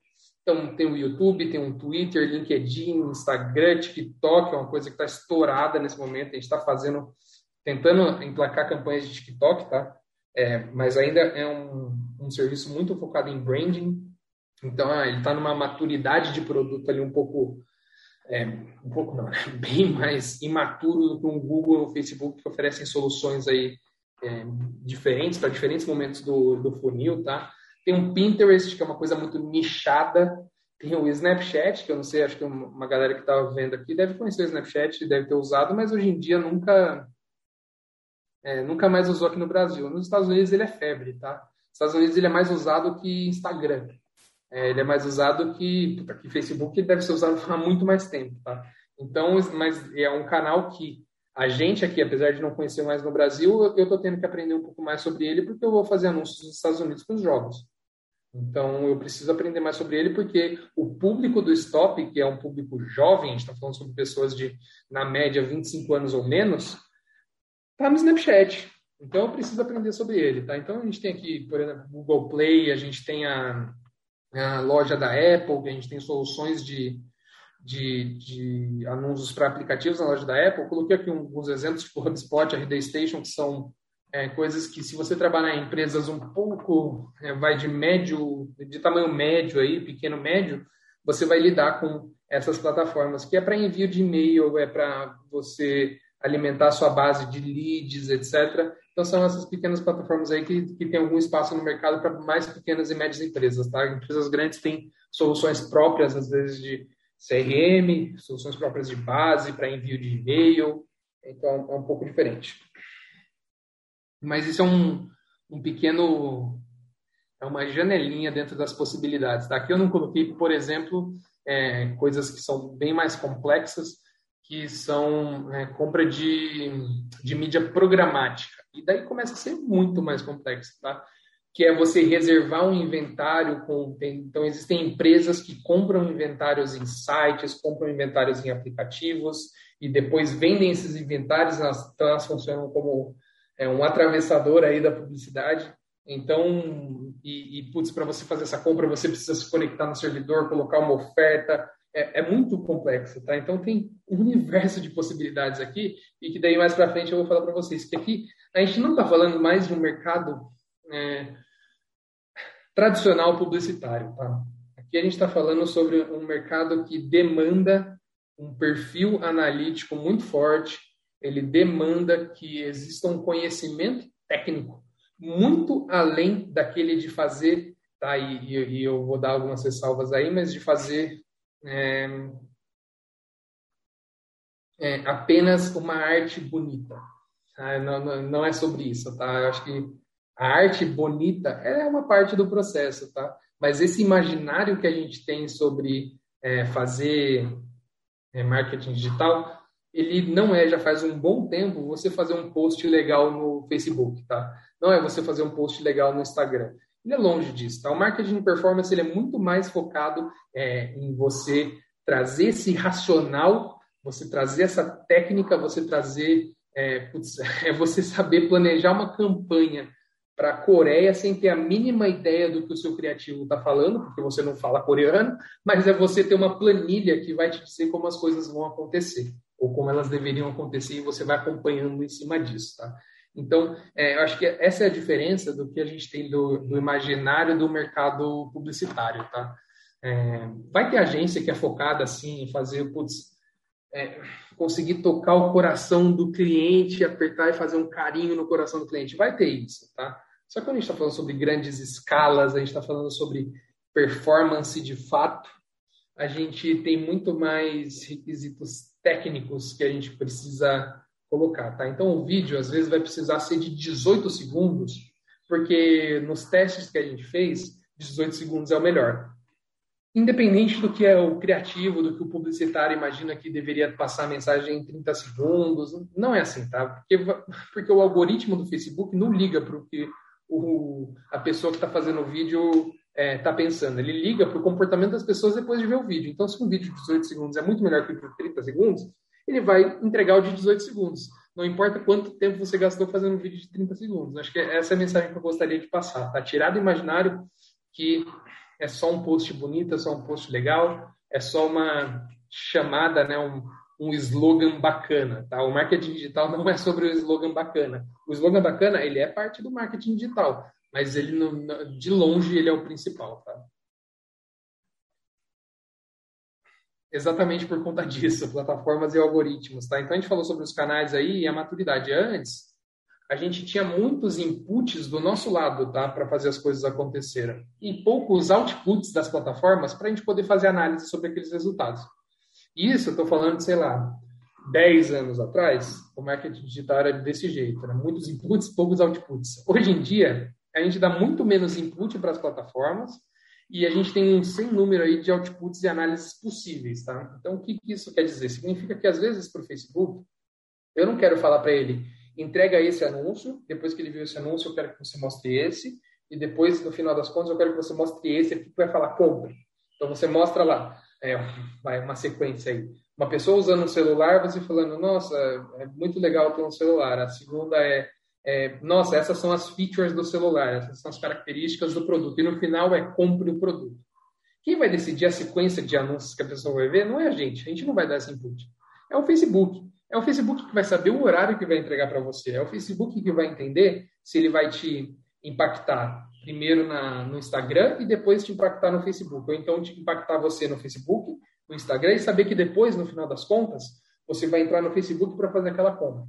Então, tem o YouTube, tem o Twitter, LinkedIn, Instagram, TikTok, é uma coisa que está estourada nesse momento. A gente está fazendo, tentando emplacar campanhas de TikTok, tá? É, mas ainda é um, um serviço muito focado em branding. Então, ah, ele está numa maturidade de produto ali um pouco, é, um pouco não, bem mais imaturo do que um Google ou o Facebook que oferecem soluções aí é, diferentes para diferentes momentos do, do funil, tá? Tem um Pinterest, que é uma coisa muito nichada. Tem o Snapchat, que eu não sei, acho que uma galera que estava vendo aqui deve conhecer o Snapchat, deve ter usado, mas hoje em dia nunca é, nunca mais usou aqui no Brasil. Nos Estados Unidos ele é febre, tá? Nos Estados Unidos ele é mais usado que Instagram. É, ele é mais usado que, puta, que Facebook, ele deve ser usado há muito mais tempo, tá? Então, mas é um canal que a gente aqui, apesar de não conhecer mais no Brasil, eu estou tendo que aprender um pouco mais sobre ele porque eu vou fazer anúncios nos Estados Unidos para os jogos. Então, eu preciso aprender mais sobre ele porque o público do Stop, que é um público jovem, a gente está falando sobre pessoas de, na média, 25 anos ou menos, está no Snapchat. Então, eu preciso aprender sobre ele, tá? Então, a gente tem aqui, por exemplo, Google Play, a gente tem a, a loja da Apple, a gente tem soluções de de, de anúncios para aplicativos na loja da Apple. Eu coloquei aqui alguns exemplos, tipo HubSpot, RD Station, que são é, coisas que se você trabalhar em empresas um pouco, é, vai de médio, de tamanho médio aí, pequeno médio, você vai lidar com essas plataformas, que é para envio de e-mail, é para você alimentar sua base de leads, etc. Então são essas pequenas plataformas aí que, que tem algum espaço no mercado para mais pequenas e médias empresas, tá? Empresas grandes têm soluções próprias, às vezes, de CRM, soluções próprias de base para envio de e-mail. Então, é um pouco diferente. Mas isso é um, um pequeno. É uma janelinha dentro das possibilidades. Tá? Aqui eu não coloquei, por exemplo, é, coisas que são bem mais complexas, que são é, compra de, de mídia programática. E daí começa a ser muito mais complexo. Tá? que é você reservar um inventário com. Então, existem empresas que compram inventários em sites, compram inventários em aplicativos e depois vendem esses inventários, elas, então elas funcionam como é, um atravessador aí da publicidade. Então, e, e putz, para você fazer essa compra, você precisa se conectar no servidor, colocar uma oferta. É, é muito complexo, tá? Então, tem universo de possibilidades aqui e que daí mais para frente eu vou falar para vocês que aqui a gente não está falando mais de um mercado é, tradicional publicitário. Tá? Aqui a gente está falando sobre um mercado que demanda um perfil analítico muito forte, ele demanda que exista um conhecimento técnico muito além daquele de fazer, tá? E, e eu vou dar algumas ressalvas aí, mas de fazer é, é, apenas uma arte bonita. Tá? Não, não, não, é sobre isso, tá? Eu acho que a arte bonita é uma parte do processo, tá? Mas esse imaginário que a gente tem sobre é, fazer é, marketing digital, ele não é, já faz um bom tempo, você fazer um post legal no Facebook, tá? Não é você fazer um post legal no Instagram. Ele é longe disso, tá? O marketing performance ele é muito mais focado é, em você trazer esse racional, você trazer essa técnica, você trazer, é, putz, é você saber planejar uma campanha para a Coreia sem ter a mínima ideia do que o seu criativo está falando, porque você não fala coreano, mas é você ter uma planilha que vai te dizer como as coisas vão acontecer, ou como elas deveriam acontecer, e você vai acompanhando em cima disso, tá? Então, é, eu acho que essa é a diferença do que a gente tem do, do imaginário do mercado publicitário, tá? É, vai ter agência que é focada, assim, em fazer, putz, é, conseguir tocar o coração do cliente, apertar e fazer um carinho no coração do cliente. Vai ter isso, tá? Só que quando a gente está falando sobre grandes escalas, a gente está falando sobre performance de fato, a gente tem muito mais requisitos técnicos que a gente precisa colocar, tá? Então o vídeo às vezes vai precisar ser de 18 segundos, porque nos testes que a gente fez, 18 segundos é o melhor. Independente do que é o criativo, do que o publicitário imagina que deveria passar a mensagem em 30 segundos, não é assim, tá? Porque, porque o algoritmo do Facebook não liga para o que a pessoa que está fazendo o vídeo está é, tá pensando. Ele liga para o comportamento das pessoas depois de ver o vídeo. Então, se um vídeo de 18 segundos é muito melhor que o de 30 segundos, ele vai entregar o de 18 segundos. Não importa quanto tempo você gastou fazendo um vídeo de 30 segundos. Acho que essa é a mensagem que eu gostaria de passar. Tá? Tirar do imaginário que é só um post bonito, é só um post legal, é só uma chamada, né, um, um slogan bacana, tá? O marketing digital não é sobre o slogan bacana. O slogan bacana, ele é parte do marketing digital, mas ele não, de longe ele é o principal, tá? Exatamente por conta disso, plataformas e algoritmos, tá? Então a gente falou sobre os canais aí e a maturidade. Antes, a gente tinha muitos inputs do nosso lado, tá, para fazer as coisas acontecerem, e poucos outputs das plataformas para a gente poder fazer análise sobre aqueles resultados. Isso eu estou falando, sei lá, 10 anos atrás, o marketing digital era desse jeito, era muitos inputs, poucos outputs. Hoje em dia, a gente dá muito menos input para as plataformas e a gente tem um sem número aí de outputs e análises possíveis, tá? Então, o que isso quer dizer? Significa que, às vezes, para o Facebook, eu não quero falar para ele, entrega esse anúncio, depois que ele viu esse anúncio, eu quero que você mostre esse, e depois, no final das contas, eu quero que você mostre esse aqui, que vai falar compre. Então, você mostra lá, é, vai, uma sequência aí. Uma pessoa usando um celular, você falando, nossa, é muito legal ter um celular. A segunda é, é, nossa, essas são as features do celular, essas são as características do produto. E no final é compre o produto. Quem vai decidir a sequência de anúncios que a pessoa vai ver não é a gente. A gente não vai dar esse input. É o Facebook. É o Facebook que vai saber o horário que vai entregar para você. É o Facebook que vai entender se ele vai te impactar primeiro na, no Instagram e depois te impactar no Facebook. Ou então te impactar você no Facebook, no Instagram e saber que depois, no final das contas, você vai entrar no Facebook para fazer aquela compra.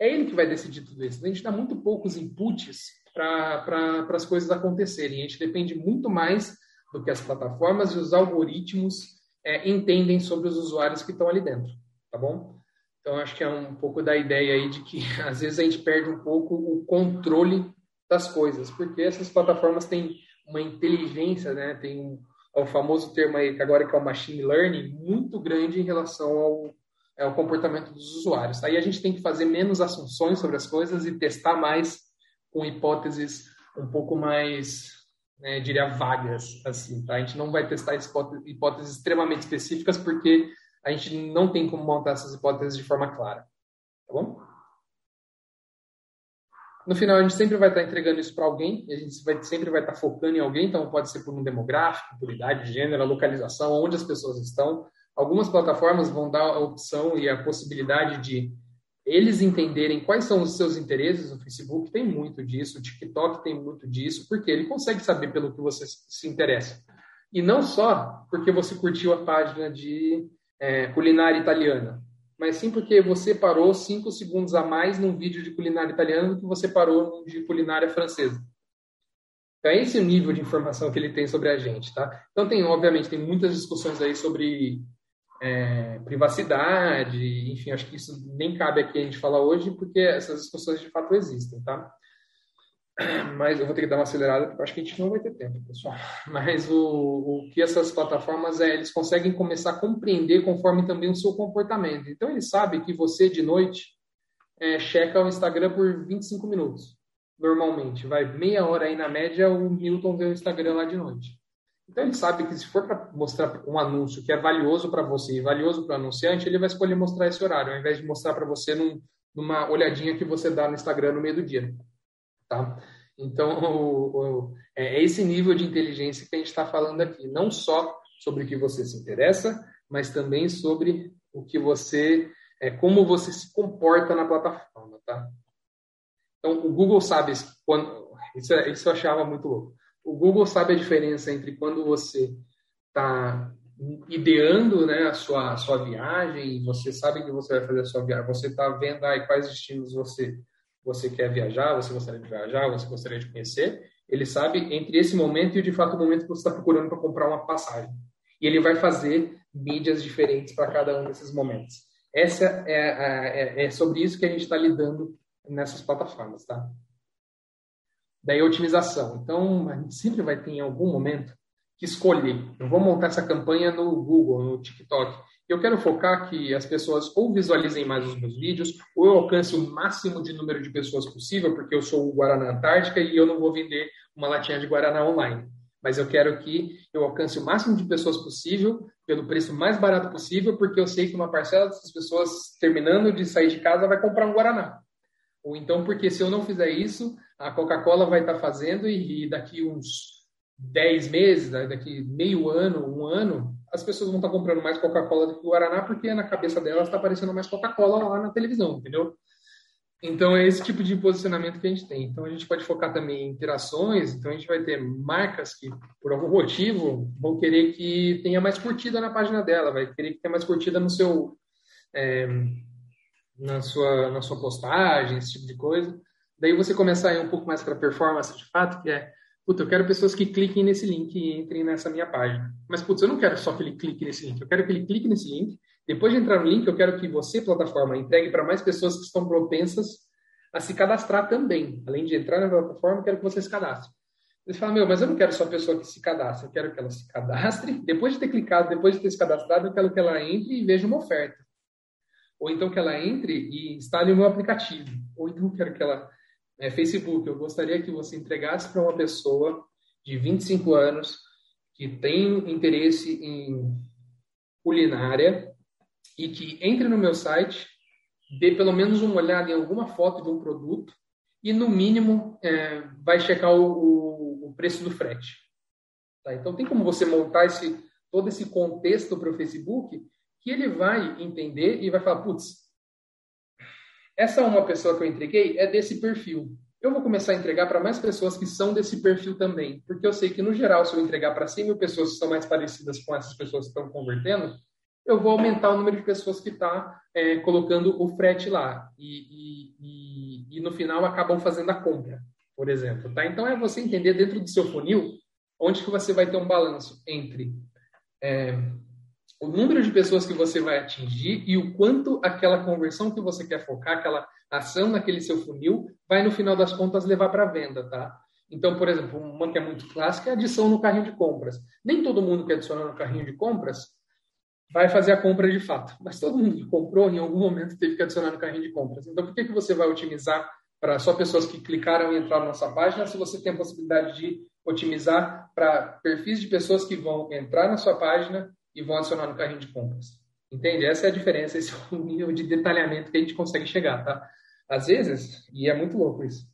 É ele que vai decidir tudo isso. A gente dá muito poucos inputs para as coisas acontecerem. A gente depende muito mais do que as plataformas e os algoritmos é, entendem sobre os usuários que estão ali dentro, tá bom? Então, acho que é um pouco da ideia aí de que às vezes a gente perde um pouco o controle das coisas, porque essas plataformas têm uma inteligência, né? Tem um, é o famoso termo aí que agora que é o machine learning muito grande em relação ao, ao comportamento dos usuários. Aí a gente tem que fazer menos assunções sobre as coisas e testar mais com hipóteses um pouco mais, né, diria, vagas, assim, tá? A gente não vai testar hipóteses extremamente específicas porque a gente não tem como montar essas hipóteses de forma clara, tá bom? No final, a gente sempre vai estar entregando isso para alguém, a gente vai, sempre vai estar focando em alguém, então pode ser por um demográfico, por idade, gênero, localização, onde as pessoas estão. Algumas plataformas vão dar a opção e a possibilidade de eles entenderem quais são os seus interesses, o Facebook tem muito disso, o TikTok tem muito disso, porque ele consegue saber pelo que você se interessa. E não só porque você curtiu a página de é, culinária italiana, mas sim porque você parou cinco segundos a mais num vídeo de culinária italiana do que você parou de culinária francesa. Então, é esse o nível de informação que ele tem sobre a gente, tá? Então, tem, obviamente, tem muitas discussões aí sobre é, privacidade, enfim, acho que isso nem cabe aqui a gente falar hoje, porque essas discussões de fato existem, tá? Mas eu vou ter que dar uma acelerada, porque acho que a gente não vai ter tempo, pessoal. Mas o, o que essas plataformas é, eles conseguem começar a compreender conforme também o seu comportamento. Então, ele sabe que você, de noite, é, checa o Instagram por 25 minutos, normalmente. Vai meia hora aí na média, o Milton vê o Instagram lá de noite. Então ele sabe que se for para mostrar um anúncio que é valioso para você e valioso para o anunciante, ele vai escolher mostrar esse horário, ao invés de mostrar para você num, numa olhadinha que você dá no Instagram no meio do dia. Tá? Então o, o, é, é esse nível de inteligência que a gente está falando aqui, não só sobre o que você se interessa, mas também sobre o que você, é, como você se comporta na plataforma, tá? Então o Google sabe quando, isso, é, isso eu achava muito louco o Google sabe a diferença entre quando você está ideando né, a sua, a sua viagem, você sabe que você vai fazer a sua viagem, você está vendo aí quais destinos você, você quer viajar, você gostaria de viajar, você gostaria de conhecer, ele sabe entre esse momento e de fato o momento que você está procurando para comprar uma passagem. E ele vai fazer mídias diferentes para cada um desses momentos. Essa é, é, é sobre isso que a gente está lidando nessas plataformas, tá? Daí a otimização. Então, a gente sempre vai ter em algum momento que escolher. Eu vou montar essa campanha no Google, no TikTok. Eu quero focar que as pessoas ou visualizem mais os meus vídeos, ou eu alcance o máximo de número de pessoas possível, porque eu sou o Guaraná Antártica e eu não vou vender uma latinha de Guaraná online. Mas eu quero que eu alcance o máximo de pessoas possível, pelo preço mais barato possível, porque eu sei que uma parcela dessas pessoas, terminando de sair de casa, vai comprar um Guaraná. Ou então, porque se eu não fizer isso, a Coca-Cola vai estar fazendo e, daqui uns 10 meses, né, daqui meio ano, um ano, as pessoas vão estar comprando mais Coca-Cola do que Guaraná, porque na cabeça delas está aparecendo mais Coca-Cola lá na televisão, entendeu? Então é esse tipo de posicionamento que a gente tem. Então a gente pode focar também em interações, então a gente vai ter marcas que, por algum motivo, vão querer que tenha mais curtida na página dela, vai querer que tenha mais curtida no seu. É, na sua, na sua postagem, esse tipo de coisa. Daí você começar a ir um pouco mais para performance de fato, que é, puta, eu quero pessoas que cliquem nesse link e entrem nessa minha página. Mas, putz, eu não quero só que ele clique nesse link, eu quero que ele clique nesse link. Depois de entrar no link, eu quero que você, plataforma, entregue para mais pessoas que estão propensas a se cadastrar também. Além de entrar na plataforma, eu quero que você se cadastre. Você fala, meu, mas eu não quero só a pessoa que se cadastre, eu quero que ela se cadastre. Depois de ter clicado, depois de ter se cadastrado, eu quero que ela entre e veja uma oferta. Ou então que ela entre e instale o meu aplicativo. Ou então quero que ela é, Facebook, eu gostaria que você entregasse para uma pessoa de 25 anos que tem interesse em culinária e que entre no meu site, dê pelo menos uma olhada em alguma foto de um produto e, no mínimo, é, vai checar o, o, o, preço do frete. Tá? Então, tem como você montar esse, todo esse contexto para o Facebook que ele vai entender e vai falar, putz, essa uma pessoa que eu entreguei é desse perfil. Eu vou começar a entregar para mais pessoas que são desse perfil também, porque eu sei que, no geral, se eu entregar para 100 mil pessoas que são mais parecidas com essas pessoas que estão convertendo, eu vou aumentar o número de pessoas que está é, colocando o frete lá e, e, e, e, no final acabam fazendo a compra, por exemplo. Tá? Então, é você entender dentro do seu funil onde que você vai ter um balanço entre é, o número de pessoas que você vai atingir e o quanto aquela conversão que você quer focar, aquela ação naquele seu funil, vai no final das contas levar para venda, tá? Então, por exemplo, uma que é muito clássica é a adição no carrinho de compras. Nem todo mundo que adiciona no carrinho de compras vai fazer a compra de fato, mas todo mundo que comprou em algum momento teve que adicionar no carrinho de compras. Então, por que, que você vai otimizar para só pessoas que clicaram e entraram na nossa página se você tem a possibilidade de otimizar para perfis de pessoas que vão entrar na sua página e vão adicionar no carrinho de compras. Entende? Essa é a diferença, esse é o nível de detalhamento que a gente consegue chegar, tá? Às vezes, e é muito louco isso,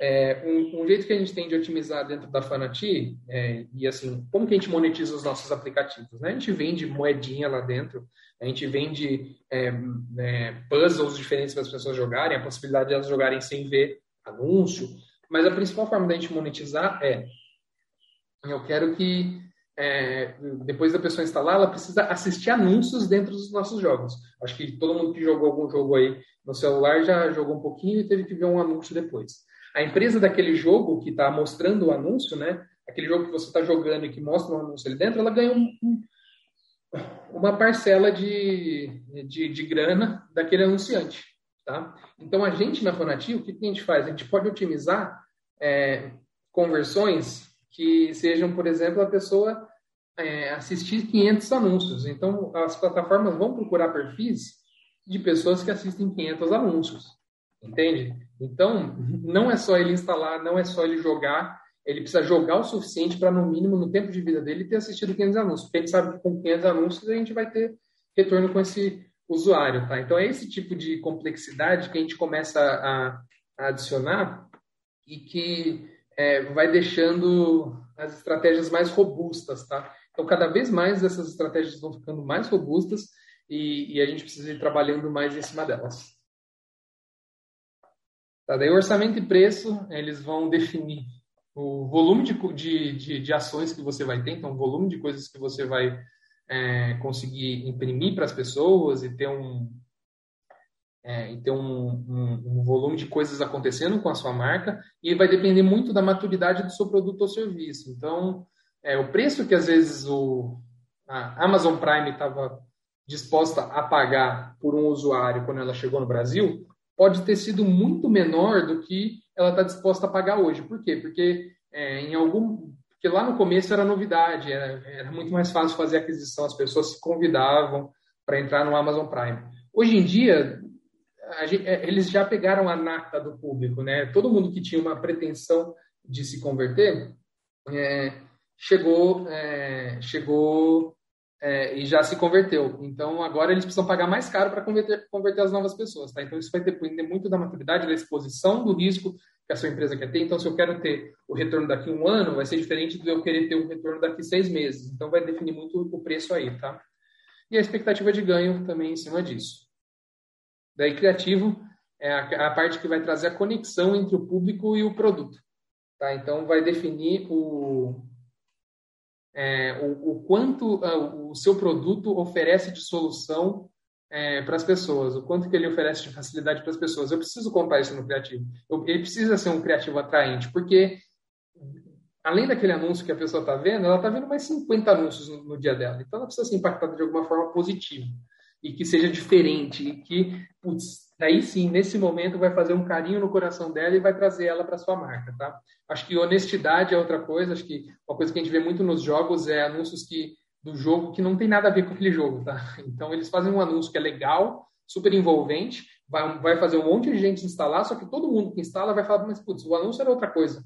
É, um, um, jeito que a gente tem de otimizar dentro da Fanati, é, e assim, como que a gente monetiza os nossos aplicativos? Né? A gente vende moedinha lá dentro, a gente vende é, é puzzles diferentes para as pessoas jogarem, a possibilidade de elas jogarem sem ver anúncio, mas a principal forma da gente monetizar é eu quero que é, depois da pessoa instalar, ela precisa assistir anúncios dentro dos nossos jogos. Acho que todo mundo que jogou algum jogo aí no celular já jogou um pouquinho e teve que ver um anúncio depois. A empresa daquele jogo que está mostrando o anúncio, né? Aquele jogo que você está jogando e que mostra o anúncio ali dentro, ela ganha um, um, uma parcela de, de, de, grana daquele anunciante, tá? Então a gente na Fanati, o que, que a gente faz? A gente pode otimizar é, conversões que sejam, por exemplo, a pessoa é, assistir 500 anúncios. Então, as plataformas vão procurar perfis de pessoas que assistem 500 anúncios, entende? Então, não é só ele instalar, não é só ele jogar, ele precisa jogar o suficiente para, no mínimo, no tempo de vida dele, ter assistido 500 anúncios. Porque ele sabe que com 500 anúncios a gente vai ter retorno com esse usuário, tá? Então, é esse tipo de complexidade que a gente começa a, a adicionar e que é, vai deixando as estratégias mais robustas, tá? Então, cada vez mais essas estratégias vão ficando mais robustas e, e a gente precisa ir trabalhando mais em cima delas. Tá, daí, orçamento e preço, eles vão definir o volume de, de, de, de ações que você vai ter, então, o volume de coisas que você vai é, conseguir imprimir para as pessoas e ter um, é, e ter um, um, um, volume de coisas acontecendo com a sua marca e vai depender muito da maturidade do seu produto ou serviço. Então, é, o preço que às vezes o, a Amazon Prime estava disposta a pagar por um usuário quando ela chegou no Brasil pode ter sido muito menor do que ela está disposta a pagar hoje. Por quê? Porque é, em algum porque lá no começo era novidade, era, era muito mais fácil fazer aquisição, as pessoas se convidavam para entrar no Amazon Prime. Hoje em dia, gente, é, eles já pegaram a nata do público, né? Todo mundo que tinha uma pretensão de se converter é, chegou, é, chegou é, e já se converteu. Então agora eles precisam pagar mais caro para converter, converter as novas pessoas, tá? Então isso vai depender muito da maturidade, da exposição do risco que a sua empresa quer ter. Então se eu quero ter o retorno daqui um ano, vai ser diferente do eu querer ter um retorno daqui seis meses. Então vai definir muito o preço aí, tá? E a expectativa de ganho também em cima disso. Daí, criativo é a, a, parte que vai trazer a conexão entre o público e o produto. Tá? Então, vai definir o, é, o, o, quanto uh, o seu produto oferece de solução é, para as pessoas, o quanto que ele oferece de facilidade para as pessoas. Eu preciso contar isso no criativo. Eu, ele precisa ser um criativo atraente, porque além daquele anúncio que a pessoa está vendo, ela está vendo mais 50 anúncios no, no, dia dela. Então, ela precisa ser impactada de alguma forma positiva e que seja diferente e que, putz, aí sim, nesse momento vai fazer um carinho no coração dela e vai trazer ela para sua marca, tá? Acho que honestidade é outra coisa, acho que uma coisa que a gente vê muito nos jogos é anúncios que do jogo que não tem nada a ver com aquele jogo, tá? Então eles fazem um anúncio que é legal, super envolvente, vai, vai fazer um monte de gente instalar, só que todo mundo que instala vai falar, mas putz, o anúncio era outra coisa.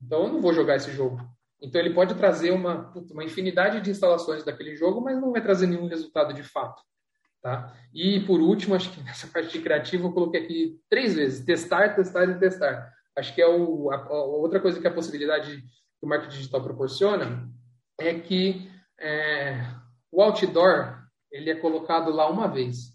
Então eu não vou jogar esse jogo. Então ele pode trazer uma, uma infinidade de instalações daquele jogo, mas não vai trazer nenhum resultado de fato. Tá? E por último, acho que nessa parte de criativo eu coloquei aqui três vezes: testar, testar e testar. Acho que é o, a, a outra coisa que a possibilidade que o marketing digital proporciona é que é, o outdoor ele é colocado lá uma vez.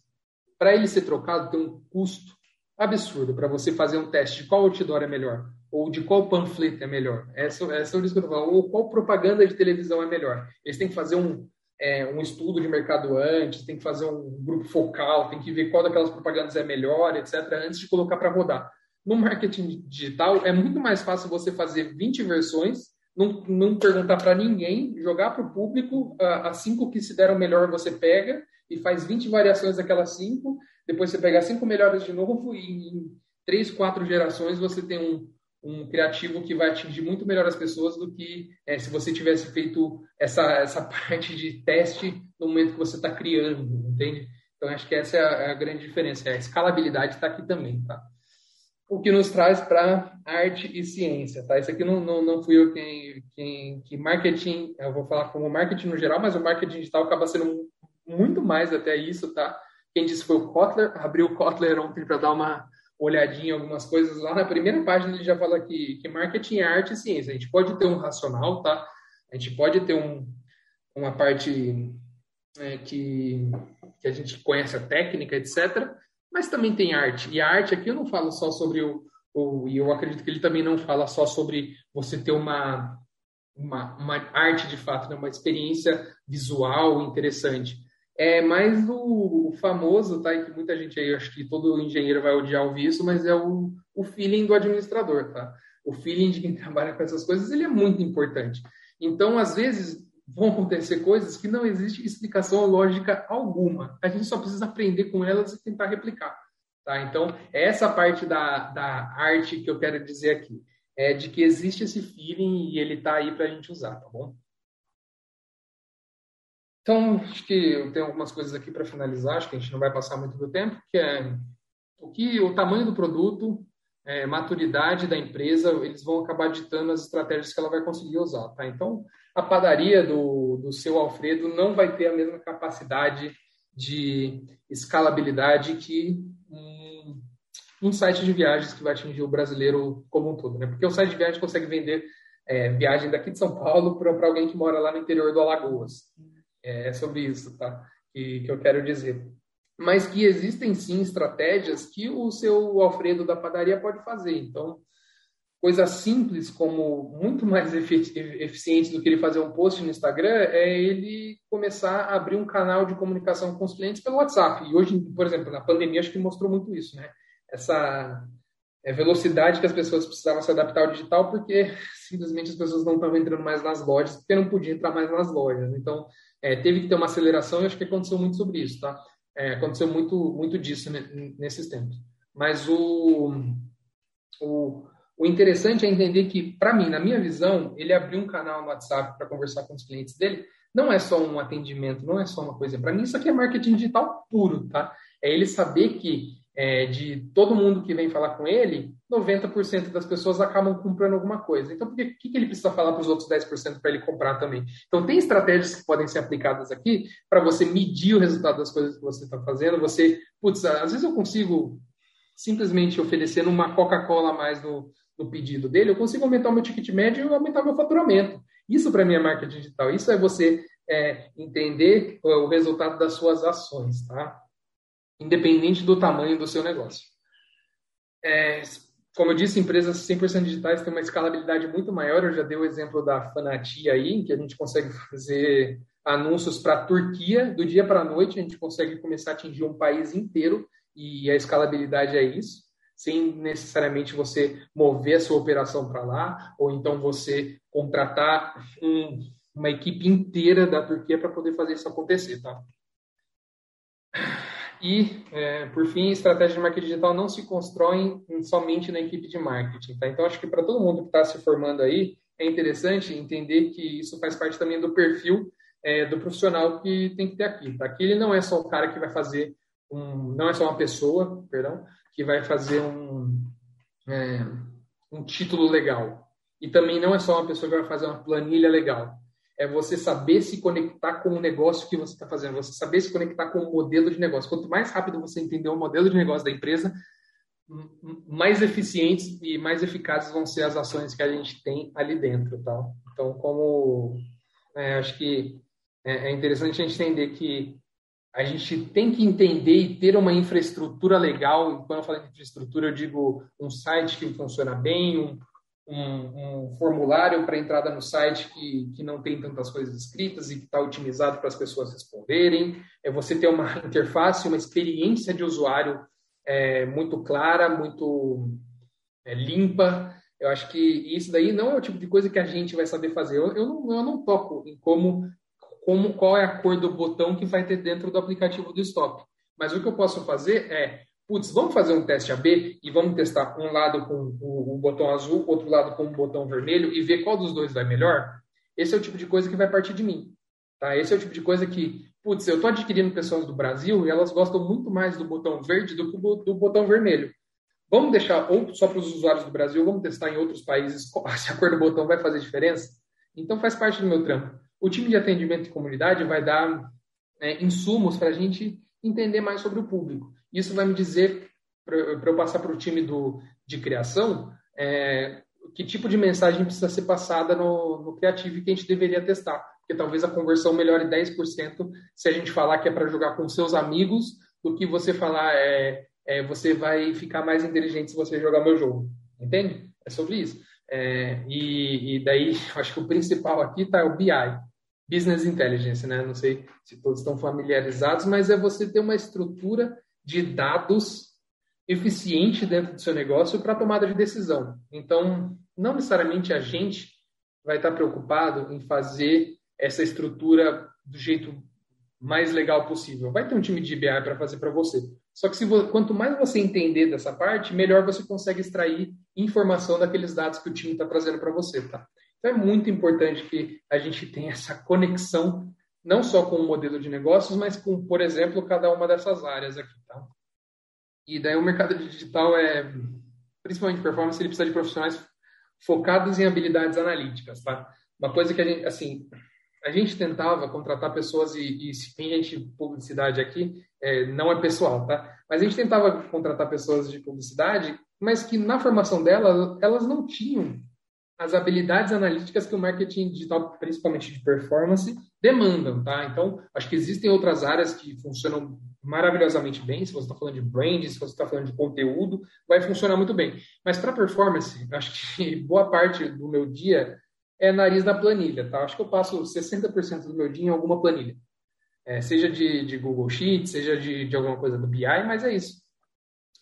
Para ele ser trocado, tem um custo absurdo para você fazer um teste de qual outdoor é melhor, ou de qual panfleto é melhor. Essa, essa é o que eu ou qual propaganda de televisão é melhor. Eles têm que fazer um, é, um estudo de mercado antes, tem que fazer um grupo focal, tem que ver qual daquelas propagandas é melhor, etc., antes de colocar para rodar. No marketing digital, é muito mais fácil você fazer 20 versões, não, não perguntar para ninguém, jogar para o público, as cinco que se deram melhor você pega e faz 20 variações daquelas cinco, depois você pega as cinco melhores de novo e em três, quatro gerações você tem um, um criativo que vai atingir muito melhor as pessoas do que é, se você tivesse feito essa, essa parte de teste no momento que você está criando, entende? Então, acho que essa é a, é grande diferença. A escalabilidade está aqui também, tá? O que nos traz para arte e ciência, tá? Isso aqui não, não, não fui eu quem, quem... Que marketing, eu vou falar como marketing no geral, mas o marketing digital acaba sendo muito mais até isso, tá? Quem disse foi o Kotler, abriu o Kotler ontem para dar uma olhadinha em algumas coisas, lá na primeira página ele já fala que, que marketing é arte e ciência. A gente pode ter um racional, tá? A gente pode ter um, uma parte é, que, que a gente conhece a técnica, etc. Mas também tem arte. E a arte aqui eu não falo só sobre o, o e eu acredito que ele também não fala só sobre você ter uma uma, uma arte de fato, né? uma experiência visual interessante. É mais o, o, famoso, tá? E que muita gente aí, acho que todo engenheiro vai odiar ouvir isso, mas é o, o feeling do administrador, tá? O feeling de quem trabalha com essas coisas, ele é muito importante. Então, às vezes, vão acontecer coisas que não existe explicação lógica alguma. A gente só precisa aprender com elas e tentar replicar. Tá? Então, é essa parte da, da arte que eu quero dizer aqui é de que existe esse feeling e ele está aí para a gente usar, tá bom? Então, acho que eu tenho algumas coisas aqui para finalizar, acho que a gente não vai passar muito do tempo, que é o que o tamanho do produto, é, maturidade da empresa, eles vão acabar ditando as estratégias que ela vai conseguir usar, tá? Então, a padaria do, do seu Alfredo não vai ter a mesma capacidade de escalabilidade que um site de viagens que vai atingir o brasileiro como um todo, né? Porque o site de viagens consegue vender é, viagem daqui de São Paulo para alguém que mora lá no interior do Alagoas. É, é sobre isso, tá? Que, que eu quero dizer. Mas que existem sim estratégias que o seu Alfredo da padaria pode fazer. Então, coisa simples como muito mais eficiente do que ele fazer um post no Instagram é ele começar a abrir um canal de comunicação com os clientes pelo WhatsApp. E hoje, por exemplo, na pandemia acho que mostrou muito isso, né? essa é, velocidade que as pessoas precisavam se adaptar ao digital, porque simplesmente as pessoas não estavam entrando mais nas lojas, porque não podiam entrar mais nas lojas. Então, é, teve que ter uma aceleração e acho que aconteceu muito sobre isso, tá? É, aconteceu muito, muito disso nesses tempos. Mas o, o, o interessante é entender que, para mim, na minha visão, ele abriu um canal no WhatsApp para conversar com os clientes dele. Não é só um atendimento, não é só uma coisa. Para mim, isso aqui é marketing digital puro, tá? É ele saber que é, de todo mundo que vem falar com ele, 90% das pessoas acabam comprando alguma coisa. Então, por que, que ele precisa falar para os outros 10% para ele comprar também? Então, tem estratégias que podem ser aplicadas aqui para você medir o resultado das coisas que você está fazendo. Você, putz, às vezes eu consigo simplesmente oferecendo uma Coca-Cola a mais no, no pedido dele, eu consigo aumentar o meu ticket médio e aumentar meu faturamento. Isso para mim é marketing digital. Isso é você é, entender o resultado das suas ações, tá? independente do tamanho do seu negócio. É, como eu disse, empresas 100% digitais têm uma escalabilidade muito maior. Eu já dei o exemplo da Fanati aí, em que a gente consegue fazer anúncios para a Turquia do dia para a noite, a gente consegue começar a atingir um país inteiro e a escalabilidade é isso, sem necessariamente você mover a sua operação para lá, ou então você contratar um, uma equipe inteira da Turquia para poder fazer isso acontecer, tá? E, é, por fim, estratégia de marketing digital não se constrói somente na equipe de marketing. Tá? Então, acho que para todo mundo que está se formando aí, é interessante entender que isso faz parte também do perfil é, do profissional que tem que ter aqui. Tá? Aqui ele não é só o cara que vai fazer um, não é só uma pessoa, perdão, que vai fazer um, é, um título legal. E também não é só uma pessoa que vai fazer uma planilha legal é você saber se conectar com o negócio que você está fazendo, você saber se conectar com o modelo de negócio. Quanto mais rápido você entender o modelo de negócio da empresa, mais eficientes e mais eficazes vão ser as ações que a gente tem ali dentro, tá? Então, como é, acho que é, é interessante a gente entender que a gente tem que entender e ter uma infraestrutura legal. E quando eu falo de infraestrutura, eu digo um site que funciona bem, um, um, um formulário para entrada no site que, que não tem tantas coisas escritas e que está otimizado para as pessoas responderem. É você ter uma interface, uma experiência de usuário é, muito clara, muito é, limpa. Eu acho que isso daí não é o tipo de coisa que a gente vai saber fazer. Eu, eu, não, eu não toco em como, como qual é a cor do botão que vai ter dentro do aplicativo do Stop. Mas o que eu posso fazer é putz, vamos fazer um teste AB e vamos testar um lado com o, o, botão azul, outro lado com o botão vermelho e ver qual dos dois vai melhor? Esse é o tipo de coisa que vai partir de mim. Tá? Esse é o tipo de coisa que, putz, eu estou adquirindo pessoas do Brasil e elas gostam muito mais do botão verde do que do botão vermelho. Vamos deixar ou só para os usuários do Brasil, vamos testar em outros países se a cor do botão vai fazer diferença? Então faz parte do meu trampo. O time de atendimento de comunidade vai dar é, insumos para a gente entender mais sobre o público. Isso vai me dizer para eu passar para o time do, de criação, é, que tipo de mensagem precisa ser passada no, no criativo que a gente deveria testar. Porque talvez a conversão melhore 10% se a gente falar que é para jogar com seus amigos do que você falar é, é, você vai ficar mais inteligente se você jogar meu jogo. Entende? É sobre isso. É, e, e, daí, acho que o principal aqui está o BI, Business Intelligence, né? Não sei se todos estão familiarizados, mas é você ter uma estrutura de dados eficiente dentro do seu negócio para tomada de decisão. Então, não necessariamente a gente vai estar preocupado em fazer essa estrutura do jeito mais legal possível. Vai ter um time de BI para fazer para você. Só que se, quanto mais você entender dessa parte, melhor você consegue extrair informação daqueles dados que o time está trazendo para você, tá? Então é muito importante que a gente tenha essa conexão não só com o modelo de negócios, mas com, por exemplo, cada uma dessas áreas aqui, tá? E daí o mercado digital é, principalmente performance, ele precisa de profissionais focados em habilidades analíticas, tá? Uma coisa que a gente, assim, a gente tentava contratar pessoas e, e se tem gente de publicidade aqui, é, não é pessoal, tá? Mas a gente tentava contratar pessoas de publicidade, mas que na formação delas, elas não tinham as habilidades analíticas que o marketing digital, principalmente de performance, demandam, tá? Então, acho que existem outras áreas que funcionam maravilhosamente bem. Se você está falando de brand, se você está falando de conteúdo, vai funcionar muito bem. Mas para performance, acho que boa parte do meu dia é nariz na planilha, tá? Acho que eu passo 60% do meu dia em alguma planilha. É, seja de, de, Google Sheets, seja de, de, alguma coisa do BI, mas é isso.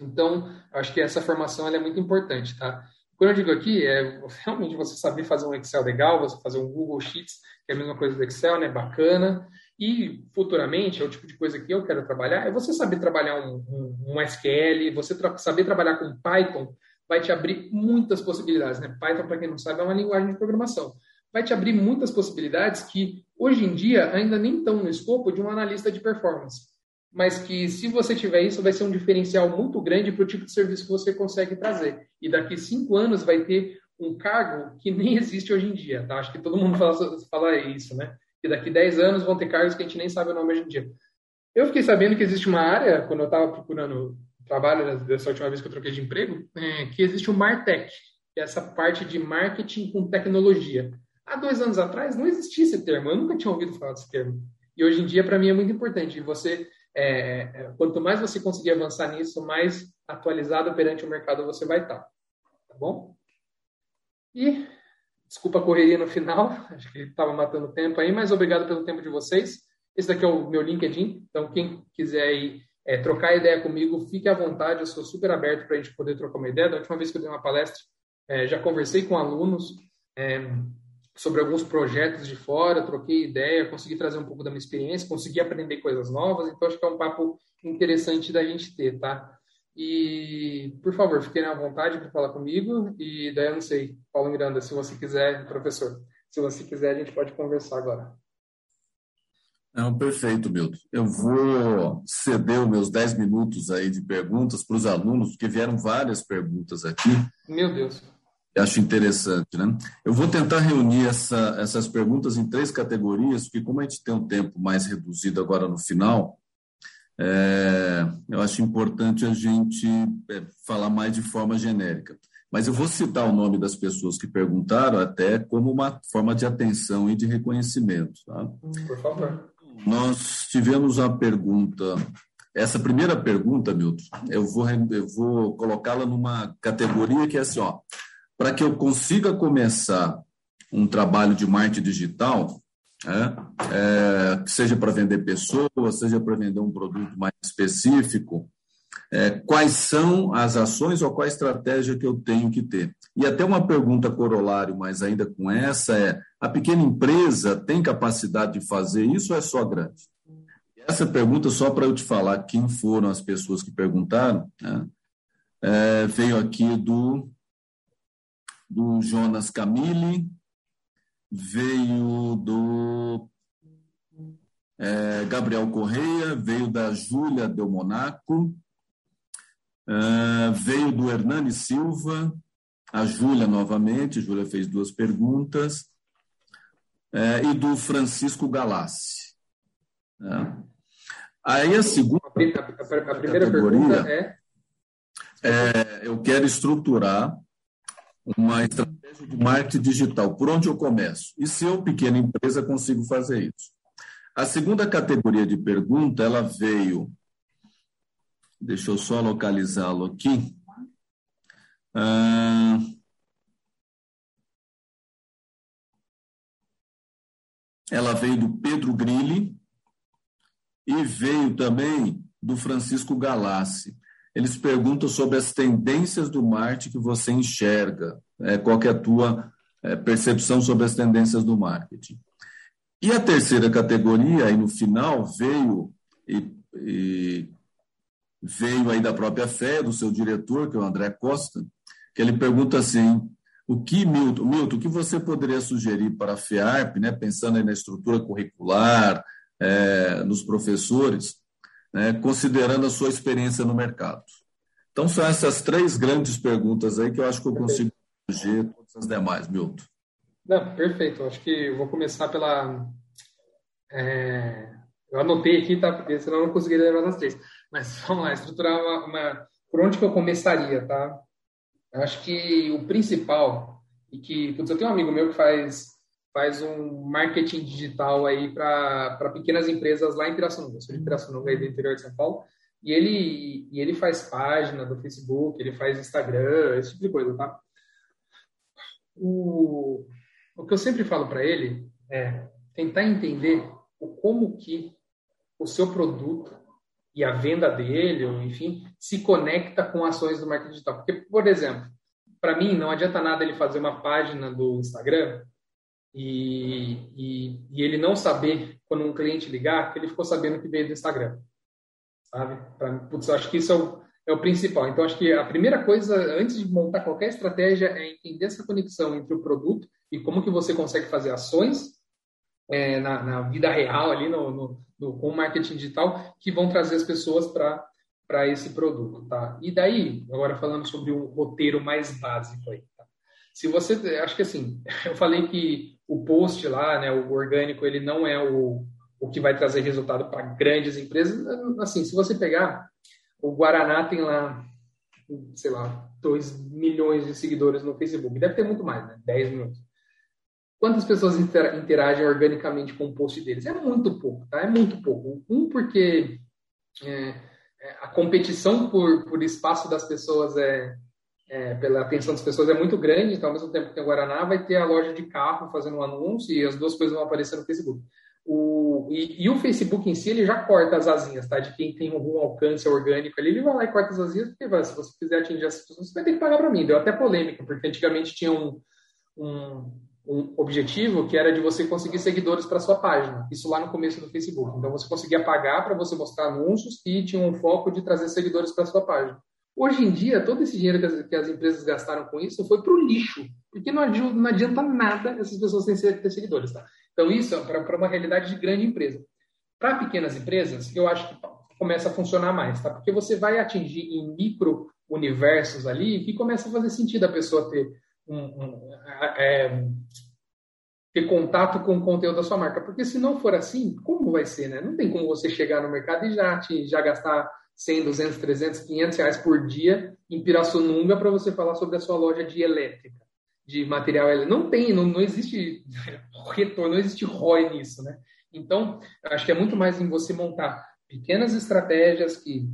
Então, acho que essa formação é muito importante, tá? Quando eu digo aqui, é realmente você saber fazer um Excel legal, você fazer um Google Sheets, que é a mesma coisa do Excel, né? Bacana. E futuramente, é o tipo de coisa que eu quero trabalhar, é você saber trabalhar um, um, um SQL, você tra saber trabalhar com Python, vai te abrir muitas possibilidades. Né? Python, para quem não sabe, é uma linguagem de programação. Vai te abrir muitas possibilidades que, hoje em dia, ainda nem estão no escopo de um analista de performance. Mas que, se você tiver isso, vai ser um diferencial muito grande para o tipo de serviço que você consegue trazer. E daqui cinco anos vai ter um cargo que nem existe hoje em dia. Tá? Acho que todo mundo fala, fala isso, né? Que daqui 10 anos vão ter cargos que a gente nem sabe o nome hoje em dia. Eu fiquei sabendo que existe uma área, quando eu estava procurando trabalho, dessa última vez que eu troquei de emprego, é, que existe o Martech, que é essa parte de marketing com tecnologia. Há dois anos atrás não existia esse termo, eu nunca tinha ouvido falar desse termo. E hoje em dia, para mim, é muito importante. Você, é, é, quanto mais você conseguir avançar nisso, mais atualizado perante o mercado você vai estar. Tá bom? E desculpa a correria no final, acho que estava matando tempo aí, mas obrigado pelo tempo de vocês. Esse daqui é o meu LinkedIn, então quem quiser ir é, trocar ideia comigo, fique à vontade, eu sou super aberto para a gente poder trocar uma ideia. Da última vez que eu dei uma palestra, é, já conversei com alunos é, sobre alguns projetos de fora, troquei ideia, consegui trazer um pouco da minha experiência, consegui aprender coisas novas, então acho que é um papo interessante da gente ter, tá? E, por favor, fiquem à vontade para falar comigo. E daí eu não sei, Paulo Miranda, se você quiser, professor, se você quiser, a gente pode conversar agora. Não, perfeito, Milton. Eu vou ceder os meus 10 minutos aí de perguntas para os alunos, porque vieram várias perguntas aqui. Meu Deus. Acho interessante, né? Eu vou tentar reunir essa, essas perguntas em três categorias, porque como a gente tem um tempo mais reduzido agora no final, é, eu acho importante a gente é, falar mais de forma genérica. Mas eu vou citar o nome das pessoas que perguntaram até como uma forma de atenção e de reconhecimento. Tá? Por favor nós tivemos a pergunta. Essa primeira pergunta, Milton, eu vou, eu vou colocá-la numa categoria que é assim, ó, para que eu consiga começar um trabalho de marketing digital, é, é, seja para vender pessoas, seja para vender um produto mais específico, é, quais são as ações ou qual a estratégia que eu tenho que ter. E até uma pergunta corolário, mas ainda com essa, é: a pequena empresa tem capacidade de fazer isso ou é só grande? Essa pergunta, só para eu te falar quem foram as pessoas que perguntaram, né? é, veio aqui do, do Jonas Camille, veio do é, Gabriel Correia, veio da Júlia Del Monaco, Uh, veio do Hernani Silva, a Júlia novamente, a Júlia fez duas perguntas, uh, e do Francisco Galassi. Uh, aí a segunda. A, a, a primeira pergunta é. é, eu quero estruturar uma estratégia de marketing digital. Por onde eu começo? E se eu, pequena empresa, consigo fazer isso? A segunda categoria de pergunta, ela veio. Deixa eu só localizá-lo aqui. Ah, ela veio do Pedro Grilli e veio também do Francisco Galassi. Eles perguntam sobre as tendências do marketing que você enxerga, é, qual é a tua é, percepção sobre as tendências do marketing. E a terceira categoria, aí no final, veio e, e veio aí da própria fé, do seu diretor, que é o André Costa, que ele pergunta assim, o que, Milton, Milton, o que você poderia sugerir para a FEARP, né, pensando na estrutura curricular, é, nos professores, né, considerando a sua experiência no mercado? Então, são essas três grandes perguntas aí que eu acho que eu consigo responder todas as demais, Milton. Não, perfeito. Acho que eu vou começar pela. É, eu anotei aqui, tá? Porque senão eu não conseguiria lembrar das três. Mas vamos lá, estruturar uma, uma. Por onde que eu começaria, tá? Eu acho que o principal, e que. Putz, eu tenho um amigo meu que faz, faz um marketing digital aí para pequenas empresas lá em Pirassununga. Eu sou de Pirassununga, aí do interior de São Paulo. E ele, e ele faz página do Facebook, ele faz Instagram, esse tipo de coisa, tá? O, o que eu sempre falo para ele é tentar entender o como que o seu produto e a venda dele, ou enfim, se conecta com ações do marketing digital. Porque, por exemplo, para mim não adianta nada ele fazer uma página do Instagram e, e, e, ele não saber quando um cliente ligar que ele ficou sabendo que veio do Instagram, sabe? Pra, putz, acho que isso é o, é o principal. Então, acho que a primeira coisa, antes de montar qualquer estratégia, é entender essa conexão entre o produto e como que você consegue fazer ações é, na, na, vida real ali no, no, no, com o marketing digital que vão trazer as pessoas para para esse produto, tá? E daí, agora falando sobre o roteiro mais básico aí, tá? Se você, acho que assim, eu falei que o post lá, né, o orgânico, ele não é o, o que vai trazer resultado para grandes empresas. Assim, se você pegar o Guaraná tem lá, sei lá, 2 milhões de seguidores no Facebook. Deve ter muito mais, né? 10 milhões. Quantas pessoas interagem organicamente com o post deles? É muito pouco, tá? É muito pouco. Um, porque é, é, a competição por, por espaço das pessoas é, é, pela atenção das pessoas é muito grande, então ao mesmo tempo que tem o Guaraná, vai ter a loja de carro fazendo um anúncio e as duas coisas vão aparecer no Facebook. O, e, e, o Facebook em si, ele já corta as asinhas, tá? De quem tem algum alcance orgânico ali, ele vai lá e corta as asinhas, porque se você quiser atingir essas pessoas, você vai ter que pagar para mim. Deu até polêmica, porque antigamente tinha um, um, um objetivo que era de você conseguir seguidores para sua página. Isso lá no começo do Facebook. Então você conseguia pagar para você mostrar anúncios e tinha um foco de trazer seguidores para sua página. Hoje em dia, todo esse dinheiro que as, que as empresas gastaram com isso foi para o lixo, porque não adianta, não adianta nada essas pessoas terem ter seguidores, tá? Então, isso é para uma realidade de grande empresa. Para pequenas empresas, eu acho que começa a funcionar mais, tá? Porque você vai atingir em micro universos ali que começa a fazer sentido a pessoa ter um, um é, ter contato com o conteúdo da sua marca. Porque se não for assim, como vai ser, né? Não tem como você chegar no mercado e já, te, já gastar 100, 200, 300, 500 reais por dia em Pirassununga para você falar sobre a sua loja de elétrica de material não tem, não, não existe retorno, não existe ROI nisso, né? Então, acho que é muito mais em você montar pequenas estratégias que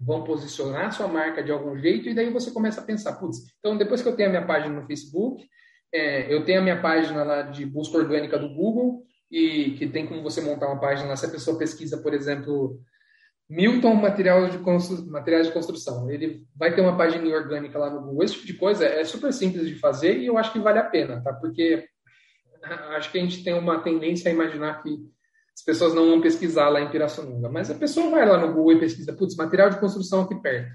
vão posicionar a sua marca de algum jeito e daí você começa a pensar, putz, então depois que eu tenho a minha página no Facebook, é, eu tenho a minha página lá de busca orgânica do Google e que tem como você montar uma página lá, se a pessoa pesquisa, por exemplo, Milton material de Materiais de Construção. Ele vai ter uma página orgânica lá no Google. Esse tipo de coisa é super simples de fazer e eu acho que vale a pena, tá? Porque acho que a gente tem uma tendência a imaginar que as pessoas não vão pesquisar lá em Pirassununga. Mas a pessoa vai lá no Google e pesquisa, putz, material de construção aqui perto.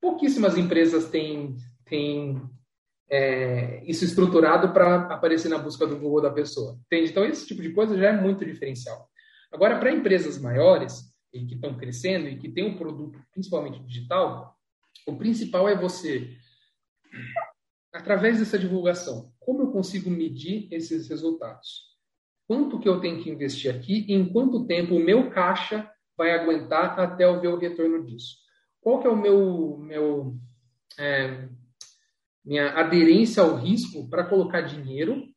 Pouquíssimas empresas têm, têm é, isso estruturado para aparecer na busca do Google da pessoa. Entende? Então, esse tipo de coisa já é muito diferencial. Agora, para empresas maiores, e que estão crescendo e que tem um produto principalmente digital, o principal é você, através dessa divulgação, como eu consigo medir esses resultados? Quanto que eu tenho que investir aqui e em quanto tempo o meu caixa vai aguentar até eu ver o retorno disso? Qual que é o meu, meu é, minha aderência ao risco para colocar dinheiro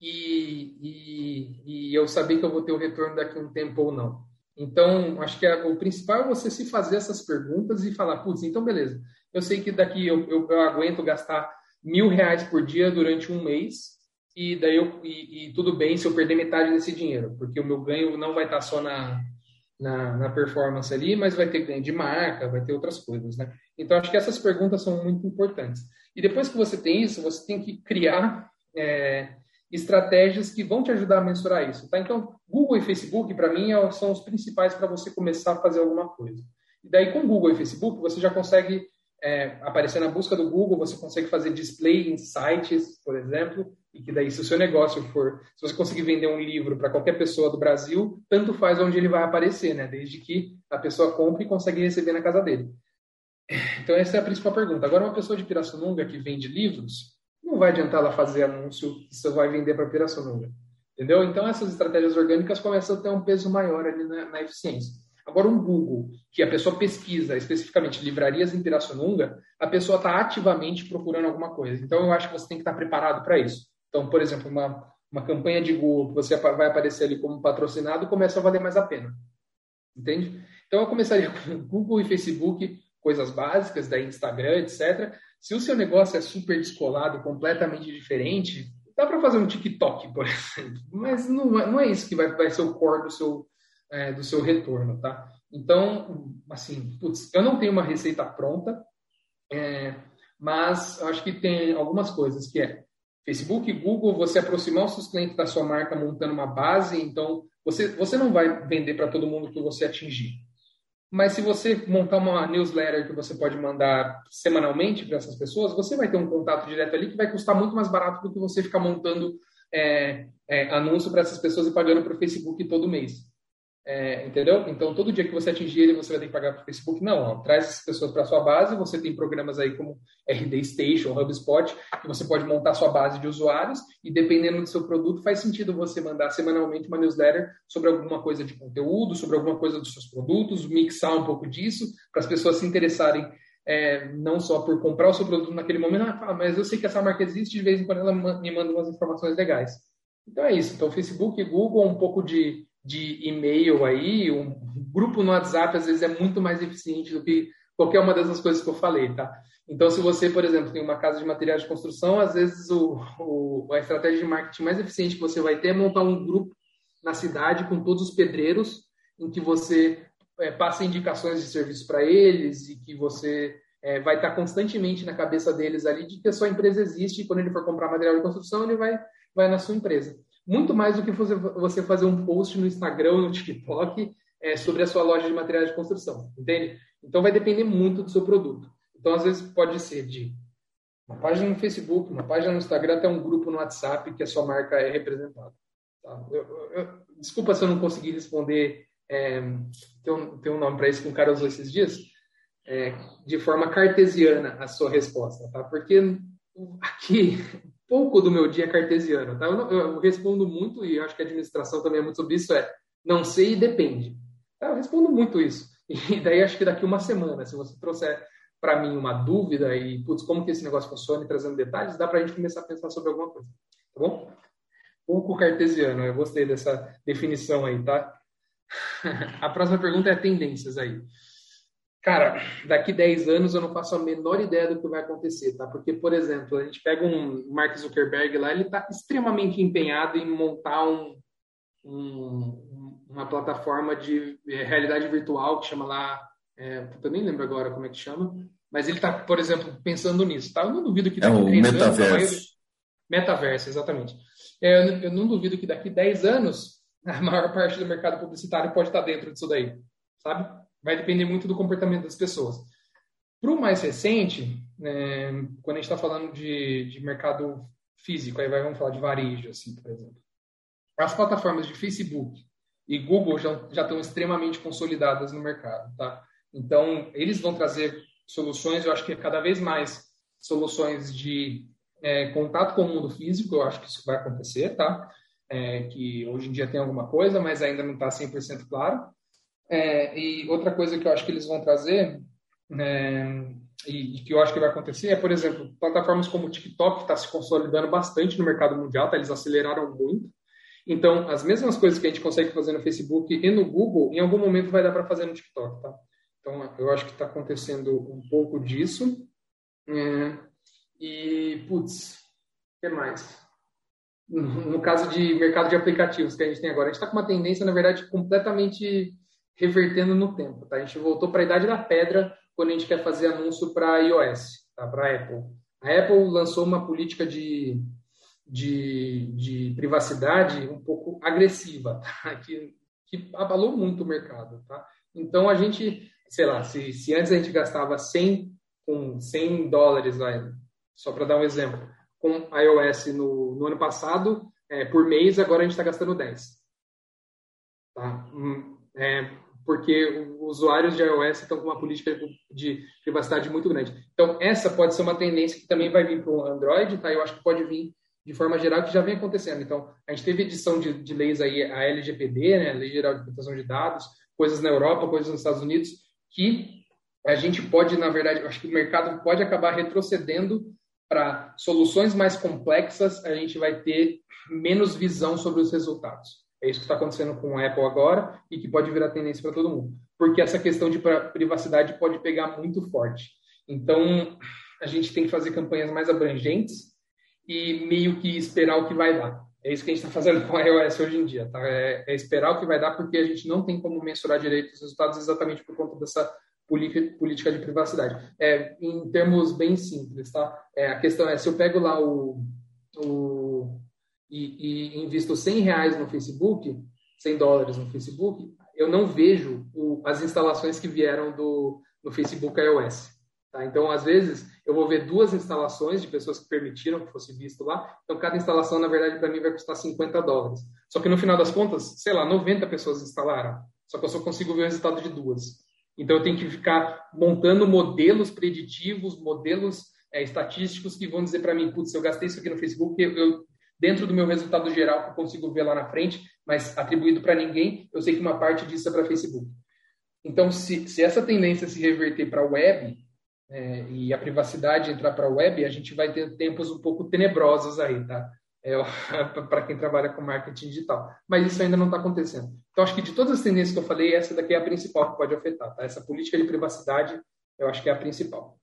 e, e, e, eu saber que eu vou ter o retorno daqui a um tempo ou não. Então, acho que a, o principal é você se fazer essas perguntas e falar, putz, então beleza, eu sei que daqui eu, eu, eu aguento gastar mil reais por dia durante um mês e daí eu, e, e, tudo bem se eu perder metade desse dinheiro, porque o meu ganho não vai estar só na, na, na, performance ali, mas vai ter ganho de marca, vai ter outras coisas, né? Então, acho que essas perguntas são muito importantes. E depois que você tem isso, você tem que criar é, estratégias que vão te ajudar a mensurar isso, tá? Então, Google e Facebook, para mim, é são os principais para você começar a fazer alguma coisa. E daí, com Google e Facebook, você já consegue é, aparecer na busca do Google, você consegue fazer display em sites, por exemplo, e que daí, se o seu negócio for, se você conseguir vender um livro para qualquer pessoa do Brasil, tanto faz onde ele vai aparecer, né? Desde que a pessoa compre e consegue receber na casa dele. Então, essa é a principal pergunta. Agora, uma pessoa de Pirassununga que vende livros, vai adiantar ela fazer anúncio que você vai vender para Pirassununga. Entendeu? Então, essas estratégias orgânicas começam a ter um peso maior ali na, na eficiência. Agora, um Google, que a pessoa pesquisa especificamente livrarias em Pirassununga, a pessoa está ativamente procurando alguma coisa. Então, eu acho que você tem que estar preparado para isso. Então, por exemplo, uma, uma campanha de Google que você vai aparecer ali como patrocinado começa a valer mais a pena. Entende? Então, eu começaria com Google e Facebook, coisas básicas, daí Instagram, etc. Se o seu negócio é super descolado, completamente diferente, dá para fazer um TikTok, por exemplo. Mas não, é, não é isso que vai, vai ser o core do seu, é, do seu retorno, tá? Então, assim, putz, eu não tenho uma receita pronta, é, mas eu acho que tem algumas coisas que é Facebook, Google, você aproximar os seus clientes da sua marca montando uma base, então você, você não vai vender para todo mundo que você atingir. Mas se você montar uma newsletter que você pode mandar semanalmente para essas pessoas, você vai ter um contato direto ali que vai custar muito mais barato do que você ficar montando é, é, anúncio para essas pessoas e pagando para o Facebook todo mês. É, entendeu? Então, todo dia que você atingir ele, você vai ter que pagar para o Facebook. Não, ó, traz essas pessoas para sua base. Você tem programas aí como RD Station, HubSpot, que você pode montar sua base de usuários e, dependendo do seu produto, faz sentido você mandar semanalmente uma newsletter sobre alguma coisa de conteúdo, sobre alguma coisa dos seus produtos, mixar um pouco disso, para as pessoas se interessarem é, não só por comprar o seu produto naquele momento, ah, mas eu sei que essa marca existe, de vez em quando ela me manda umas informações legais. Então é isso. Então, Facebook, Google, um pouco de de e-mail aí, um grupo no WhatsApp às vezes é muito mais eficiente do que qualquer uma dessas coisas que eu falei, tá? Então, se você, por exemplo, tem uma casa de materiais de construção, às vezes o, o, a estratégia de marketing mais eficiente que você vai ter é montar um grupo na cidade com todos os pedreiros, em que você é, passa indicações de serviço para eles e que você é, vai estar constantemente na cabeça deles ali de que a sua empresa existe e quando ele for comprar material de construção, ele vai, vai na sua empresa muito mais do que você fazer um post no Instagram ou no TikTok é, sobre a sua loja de materiais de construção, entende? Então vai depender muito do seu produto. Então, às vezes, pode ser de uma página no Facebook, uma página no Instagram, até um grupo no WhatsApp que a sua marca é representada. Tá? Eu, eu, desculpa se eu não consegui responder, é, tem, um, tem um nome para isso que um cara usou esses dias, é, de forma cartesiana a sua resposta, tá? Porque aqui pouco do meu dia cartesiano, tá? Eu, eu, respondo muito, e acho que a administração também é muito sobre isso, é não sei e depende. Tá? Eu respondo muito isso. E daí acho que daqui uma semana, se você trouxer para mim uma dúvida e, putz, como que esse negócio funciona e trazendo detalhes, dá para a gente começar a pensar sobre alguma coisa. Tá bom? Pouco cartesiano, eu gostei dessa definição aí, tá? a próxima pergunta é tendências aí. Cara, daqui 10 anos eu não faço a menor ideia do que vai acontecer, tá? Porque, por exemplo, a gente pega um Mark Zuckerberg lá, ele está extremamente empenhado em montar um, um, uma plataforma de é, realidade virtual que chama lá, é, eu nem lembro agora como é que chama, mas ele está, por exemplo, pensando nisso, tá? Eu não duvido que daqui é o 10 metaverso. anos... Metaverso, exatamente. É, eu, eu não duvido que daqui 10 anos a maior parte do mercado publicitário pode estar dentro disso daí, sabe? Vai depender muito do comportamento das pessoas. Para o mais recente, é, quando a gente está falando de, de mercado físico, aí vai, vamos falar de varejo, assim, por exemplo. As plataformas de Facebook e Google já, já estão extremamente consolidadas no mercado, tá? Então, eles vão trazer soluções, eu acho que cada vez mais soluções de é, contato com o mundo físico, eu acho que isso vai acontecer, tá? É, que hoje em dia tem alguma coisa, mas ainda não está 100% claro. É, e outra coisa que eu acho que eles vão trazer é, e, e, que eu acho que vai acontecer é, por exemplo, plataformas como o TikTok está se consolidando bastante no mercado mundial, tá? eles aceleraram muito. Então, as mesmas coisas que a gente consegue fazer no Facebook e no Google, em algum momento vai dar para fazer no TikTok, tá? Então, eu acho que está acontecendo um pouco disso. É, e, putz, o que mais? No caso de mercado de aplicativos que a gente tem agora, a gente está com uma tendência, na verdade, completamente revertendo no tempo. Tá? A gente voltou para a idade da pedra quando a gente quer fazer anúncio para iOS, tá? para Apple. A Apple lançou uma política de, de, de privacidade um pouco agressiva, tá? que, que abalou muito o mercado. Tá? Então, a gente, sei lá, se, se antes a gente gastava 100, com 100 dólares, só para dar um exemplo, com iOS no, no ano passado, é, por mês, agora a gente está gastando 10. Tá? Hum, é, porque os usuários de iOS estão com uma política de privacidade muito grande. Então, essa pode ser uma tendência que também vai vir para o Android, tá? Eu acho que pode vir de forma geral, que já vem acontecendo. Então, a gente teve edição de, de leis aí, a LGPD, né, Lei Geral de Proteção de Dados, coisas na Europa, coisas nos Estados Unidos, que a gente pode, na verdade, acho que o mercado pode acabar retrocedendo para soluções mais complexas, a gente vai ter menos visão sobre os resultados. É isso que está acontecendo com a Apple agora e que pode virar tendência para todo mundo. Porque essa questão de privacidade pode pegar muito forte. Então, a gente tem que fazer campanhas mais abrangentes e meio que esperar o que vai dar. É isso que a gente está fazendo com a iOS hoje em dia. Tá? É, é, esperar o que vai dar, porque a gente não tem como mensurar direito os resultados exatamente por conta dessa política de privacidade. É, em termos bem simples, tá? É, a questão é, se eu pego lá o, o e, e invisto 100 reais no Facebook, 100 dólares no Facebook, eu não vejo o, as instalações que vieram do, do Facebook iOS. Tá? Então, às vezes, eu vou ver duas instalações de pessoas que permitiram que fosse visto lá. Então, cada instalação, na verdade, para mim vai custar 50 dólares. Só que no final das contas, sei lá, 90 pessoas instalaram. Só que eu só consigo ver o resultado de duas. Então, eu tenho que ficar montando modelos preditivos, modelos é, estatísticos que vão dizer para mim, putz, eu gastei isso aqui no Facebook, eu, eu dentro do meu resultado geral que eu consigo ver lá na frente, mas atribuído para ninguém, eu sei que uma parte disso é para Facebook. Então, se, se essa tendência se reverter para a web é, e a privacidade entrar para a web, a gente vai ter tempos um pouco tenebrosos aí, tá? É, para quem trabalha com marketing digital. Mas isso ainda não está acontecendo. Então, acho que de todas as tendências que eu falei, essa daqui é a principal que pode afetar. Tá? Essa política de privacidade, eu acho que é a principal.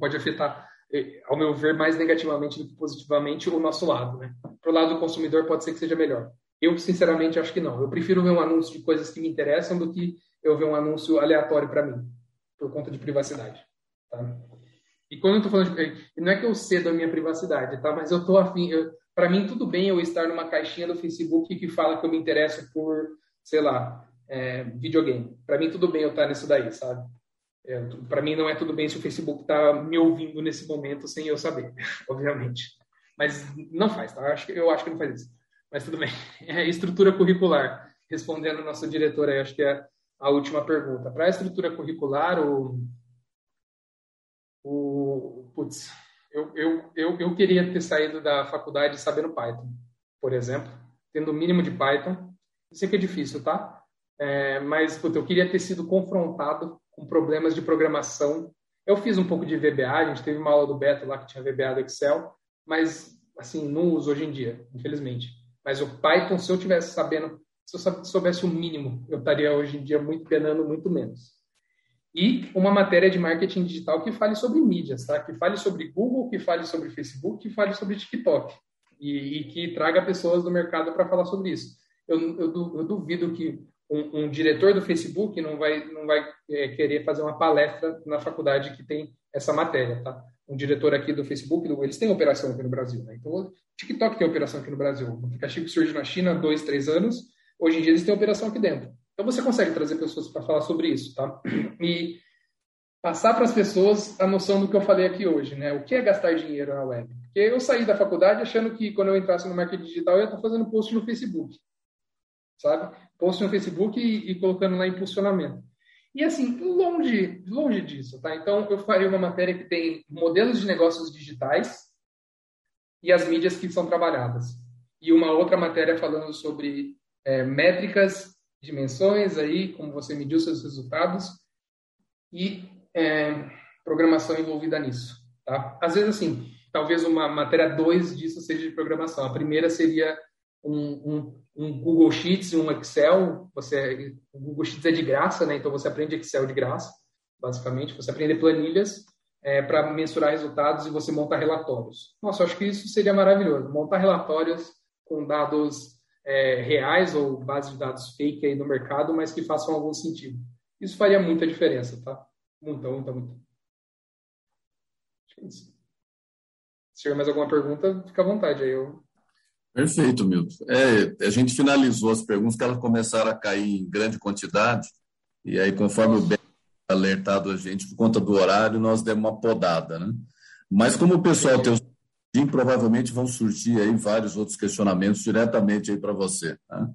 Pode afetar ao meu ver, mais negativamente do que positivamente o nosso lado. Né? O lado do consumidor, pode ser que seja melhor. Eu, sinceramente, acho que não. Eu prefiro ver um anúncio de coisas que me interessam do que eu ver um anúncio aleatório para mim, por conta de privacidade. Tá? E quando eu estou falando de. Não é que eu cedo a minha privacidade, tá? mas eu estou afim. Para mim, tudo bem eu estar numa caixinha do Facebook que fala que eu me interesso por, sei lá, é, videogame. Para mim, tudo bem eu estar nisso daí, sabe? É, para mim não é tudo bem se o Facebook está me ouvindo nesse momento sem eu saber, obviamente. Mas não faz, tá? Eu acho, que, eu acho que não faz isso. Mas tudo bem. É estrutura curricular. Respondendo ao nosso diretor aí, acho que é a última pergunta. Para a estrutura curricular, o, o putz, eu, eu, eu, eu queria ter saído da faculdade sabendo Python, por exemplo, tendo o mínimo de Python. Eu sei que é difícil, tá? É, mas putz, eu queria ter sido confrontado com problemas de programação. Eu fiz um pouco de VBA, a gente teve uma aula do Beto lá que tinha VBA do Excel, mas assim, não uso hoje em dia, infelizmente. Mas o Python, se eu tivesse sabendo, se eu soubesse o mínimo, eu estaria hoje em dia muito penando muito menos. E uma matéria de marketing digital que fale sobre mídias, tá? Que fale sobre Google, que fale sobre Facebook, que fale sobre TikTok. E, e que traga pessoas do mercado para falar sobre isso. Eu, eu, eu duvido que um, um, diretor do Facebook não vai, não vai é, querer fazer uma palestra na faculdade que tem essa matéria, tá? Um diretor aqui do Facebook, eles têm operação aqui no Brasil, né? Então, o TikTok tem operação aqui no Brasil. O aplicativo surge na China há dois, três anos. Hoje em dia eles têm operação aqui dentro. Então, você consegue trazer pessoas para falar sobre isso, tá? E passar para as pessoas a noção do que eu falei aqui hoje, né? O que é gastar dinheiro na web? Porque eu saí da faculdade achando que quando eu entrasse no marketing digital eu ia estar fazendo post no Facebook sabe? Post no Facebook e, e, colocando lá impulsionamento. E assim, longe, longe disso, tá? Então, eu faria uma matéria que tem modelos de negócios digitais e as mídias que são trabalhadas. E uma outra matéria falando sobre é, métricas, dimensões aí, como você mediu seus resultados. E é, programação envolvida nisso. Tá? Às vezes, assim, talvez uma matéria 2 disso seja de programação. A primeira seria um, um, um, Google Sheets, um Excel. Você, o Google Sheets é de graça, né? Então você aprende Excel de graça, basicamente. Você aprende planilhas é, para mensurar resultados e você montar relatórios. Nossa, eu acho que isso seria maravilhoso. Montar relatórios com dados é, reais ou bases de dados fake aí no mercado, mas que façam algum sentido. Isso faria muita diferença, tá? Muita, muita, muita. É. Se tiver mais alguma pergunta, fica à vontade aí. Eu... Perfeito, Milton. É, a gente finalizou as perguntas, que elas começaram a cair em grande quantidade, e aí, conforme o Ben alertado a gente, por conta do horário, nós demos uma podada, né? Mas como o pessoal tem os provavelmente vão surgir aí vários outros questionamentos diretamente aí para você. Tá?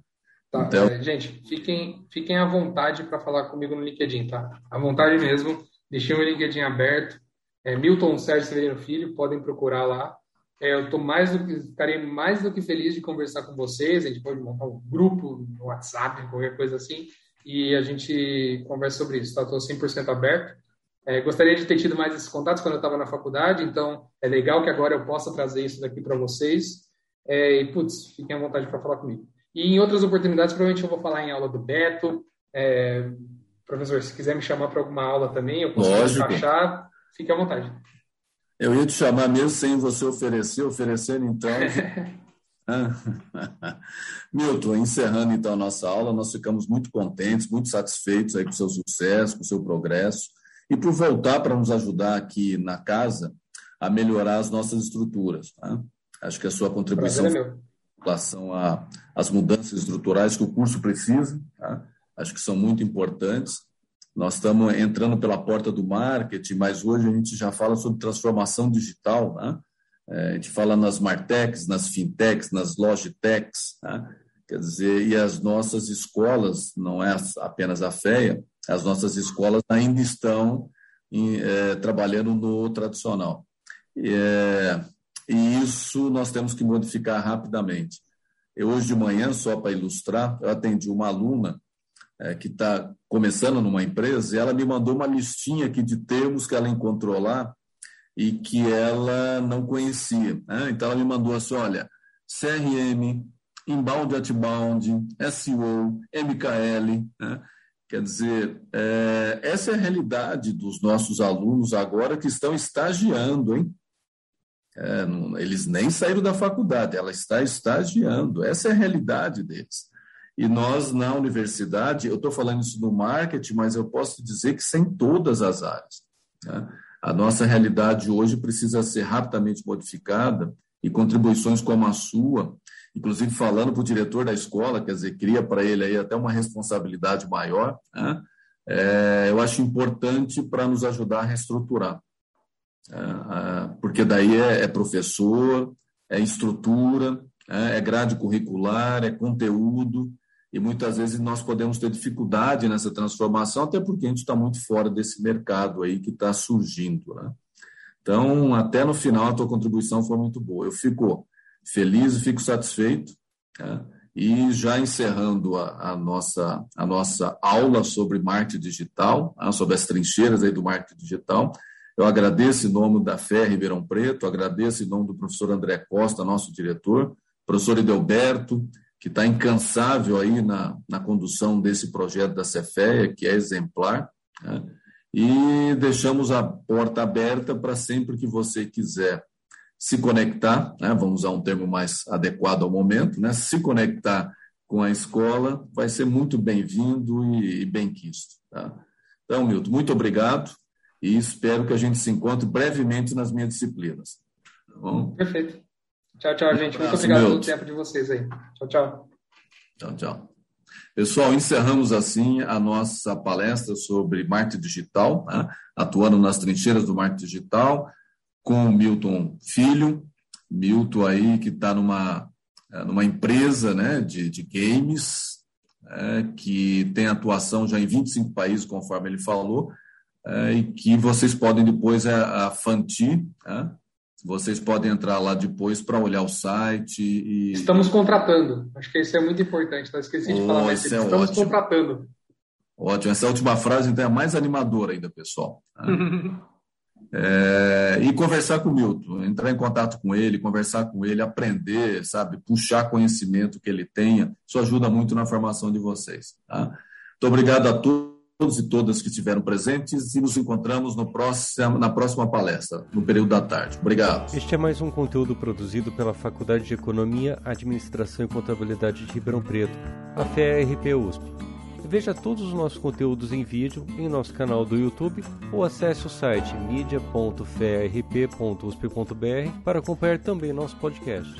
Tá, então... É, gente, fiquem, fiquem à vontade para falar comigo no LinkedIn, tá? À vontade mesmo. Deixei o LinkedIn aberto é, Milton Sérgio Severino Filho, podem procurar lá. É, eu tô mais do que, estarei mais do que feliz de conversar com vocês. A gente pode montar um grupo no WhatsApp, qualquer coisa assim, e a gente conversa sobre isso. Estou tá? 100% aberto. É, gostaria de ter tido mais esses contatos quando eu estava na faculdade, então é legal que agora eu possa trazer isso daqui para vocês. É, e, putz, fiquem à vontade para falar comigo. E em outras oportunidades, provavelmente eu vou falar em aula do Beto. É, professor, se quiser me chamar para alguma aula também, eu posso encaixar. Fique à vontade. Eu ia te chamar mesmo sem você oferecer, oferecendo então. Milton, encerrando então a nossa aula, nós ficamos muito contentes, muito satisfeitos aí com o seu sucesso, com o seu progresso e por voltar para nos ajudar aqui na casa a melhorar as nossas estruturas. Tá? Acho que a sua contribuição é em relação às mudanças estruturais que o curso precisa, tá? acho que são muito importantes nós estamos entrando pela porta do marketing, mas hoje a gente já fala sobre transformação digital, né? É, a gente fala nas Martechs, nas Fintechs, nas Logitechs, né? quer dizer, e as nossas escolas, não é apenas a FEA, as nossas escolas ainda estão em, é, trabalhando no tradicional. E, é, e isso nós temos que modificar rapidamente. Eu, hoje de manhã, só para ilustrar, eu atendi uma aluna é, que está começando numa empresa, e ela me mandou uma listinha aqui de termos que ela encontrou lá e que ela não conhecia. Né? Então, ela me mandou assim: olha, CRM, inbound, outbound, SEO, MKL. Né? Quer dizer, é, essa é a realidade dos nossos alunos agora que estão estagiando, hein? É, não, eles nem saíram da faculdade, ela está estagiando. Essa é a realidade deles. E nós, na universidade, eu estou falando isso no marketing, mas eu posso dizer que sem todas as áreas. Né? A nossa realidade hoje precisa ser rapidamente modificada e contribuições como a sua, inclusive falando para o diretor da escola, quer dizer, cria para ele aí até uma responsabilidade maior, né? é, eu acho importante para nos ajudar a reestruturar. É, porque daí é, é professor, é estrutura, é, é grade curricular, é conteúdo, e muitas vezes nós podemos ter dificuldade nessa transformação, até porque a gente está muito fora desse mercado aí que está surgindo. Né? Então, até no final, a tua contribuição foi muito boa. Eu fico feliz e fico satisfeito. Né? E já encerrando a, a, nossa, a nossa aula sobre marketing digital, né? sobre as trincheiras aí do marketing digital, eu agradeço em nome da Fé Ribeirão Preto, agradeço em nome do professor André Costa, nosso diretor, professor Edelberto, que está incansável aí na, na condução desse projeto da Cefeia, que é exemplar, né? e deixamos a porta aberta para sempre que você quiser se conectar, né? vamos usar um termo mais adequado ao momento, né? se conectar com a escola, vai ser muito bem-vindo e, e bem-quisto. Tá? Então, Milton, muito obrigado e espero que a gente se encontre brevemente nas minhas disciplinas. Tá bom? Perfeito. Tchau, tchau, gente. Muito obrigado pelo tempo de vocês aí. Tchau, tchau. Tchau, tchau. Pessoal, encerramos assim a nossa palestra sobre marketing digital, né? atuando nas trincheiras do marketing digital, com o Milton Filho. Milton aí que está numa, eh, numa empresa né, de, de games, é, que tem atuação já em 25 países, conforme ele falou, é, e que vocês podem depois, a, é, a Fanti, né, vocês podem entrar lá depois para olhar o site e. Estamos contratando. Acho que isso é muito importante. Tá? Esqueci de oh, falar, mas é estamos ótimo. contratando. Ótimo. Essa última frase então, é a mais animadora ainda, pessoal. É, e conversar com o Milton, entrar em contato com ele, conversar com ele, aprender, sabe, puxar conhecimento que ele tenha, isso ajuda muito na formação de vocês. Tá? Muito obrigado a todos e todas que estiveram presentes e nos encontramos no próximo, na próxima palestra, no período da tarde. Obrigado. Este é mais um conteúdo produzido pela Faculdade de Economia, Administração e Contabilidade de Ribeirão Preto, a FEA-RP USP. Veja todos os nossos conteúdos em vídeo em nosso canal do YouTube ou acesse o site media.ferp.usp.br para acompanhar também nosso podcast.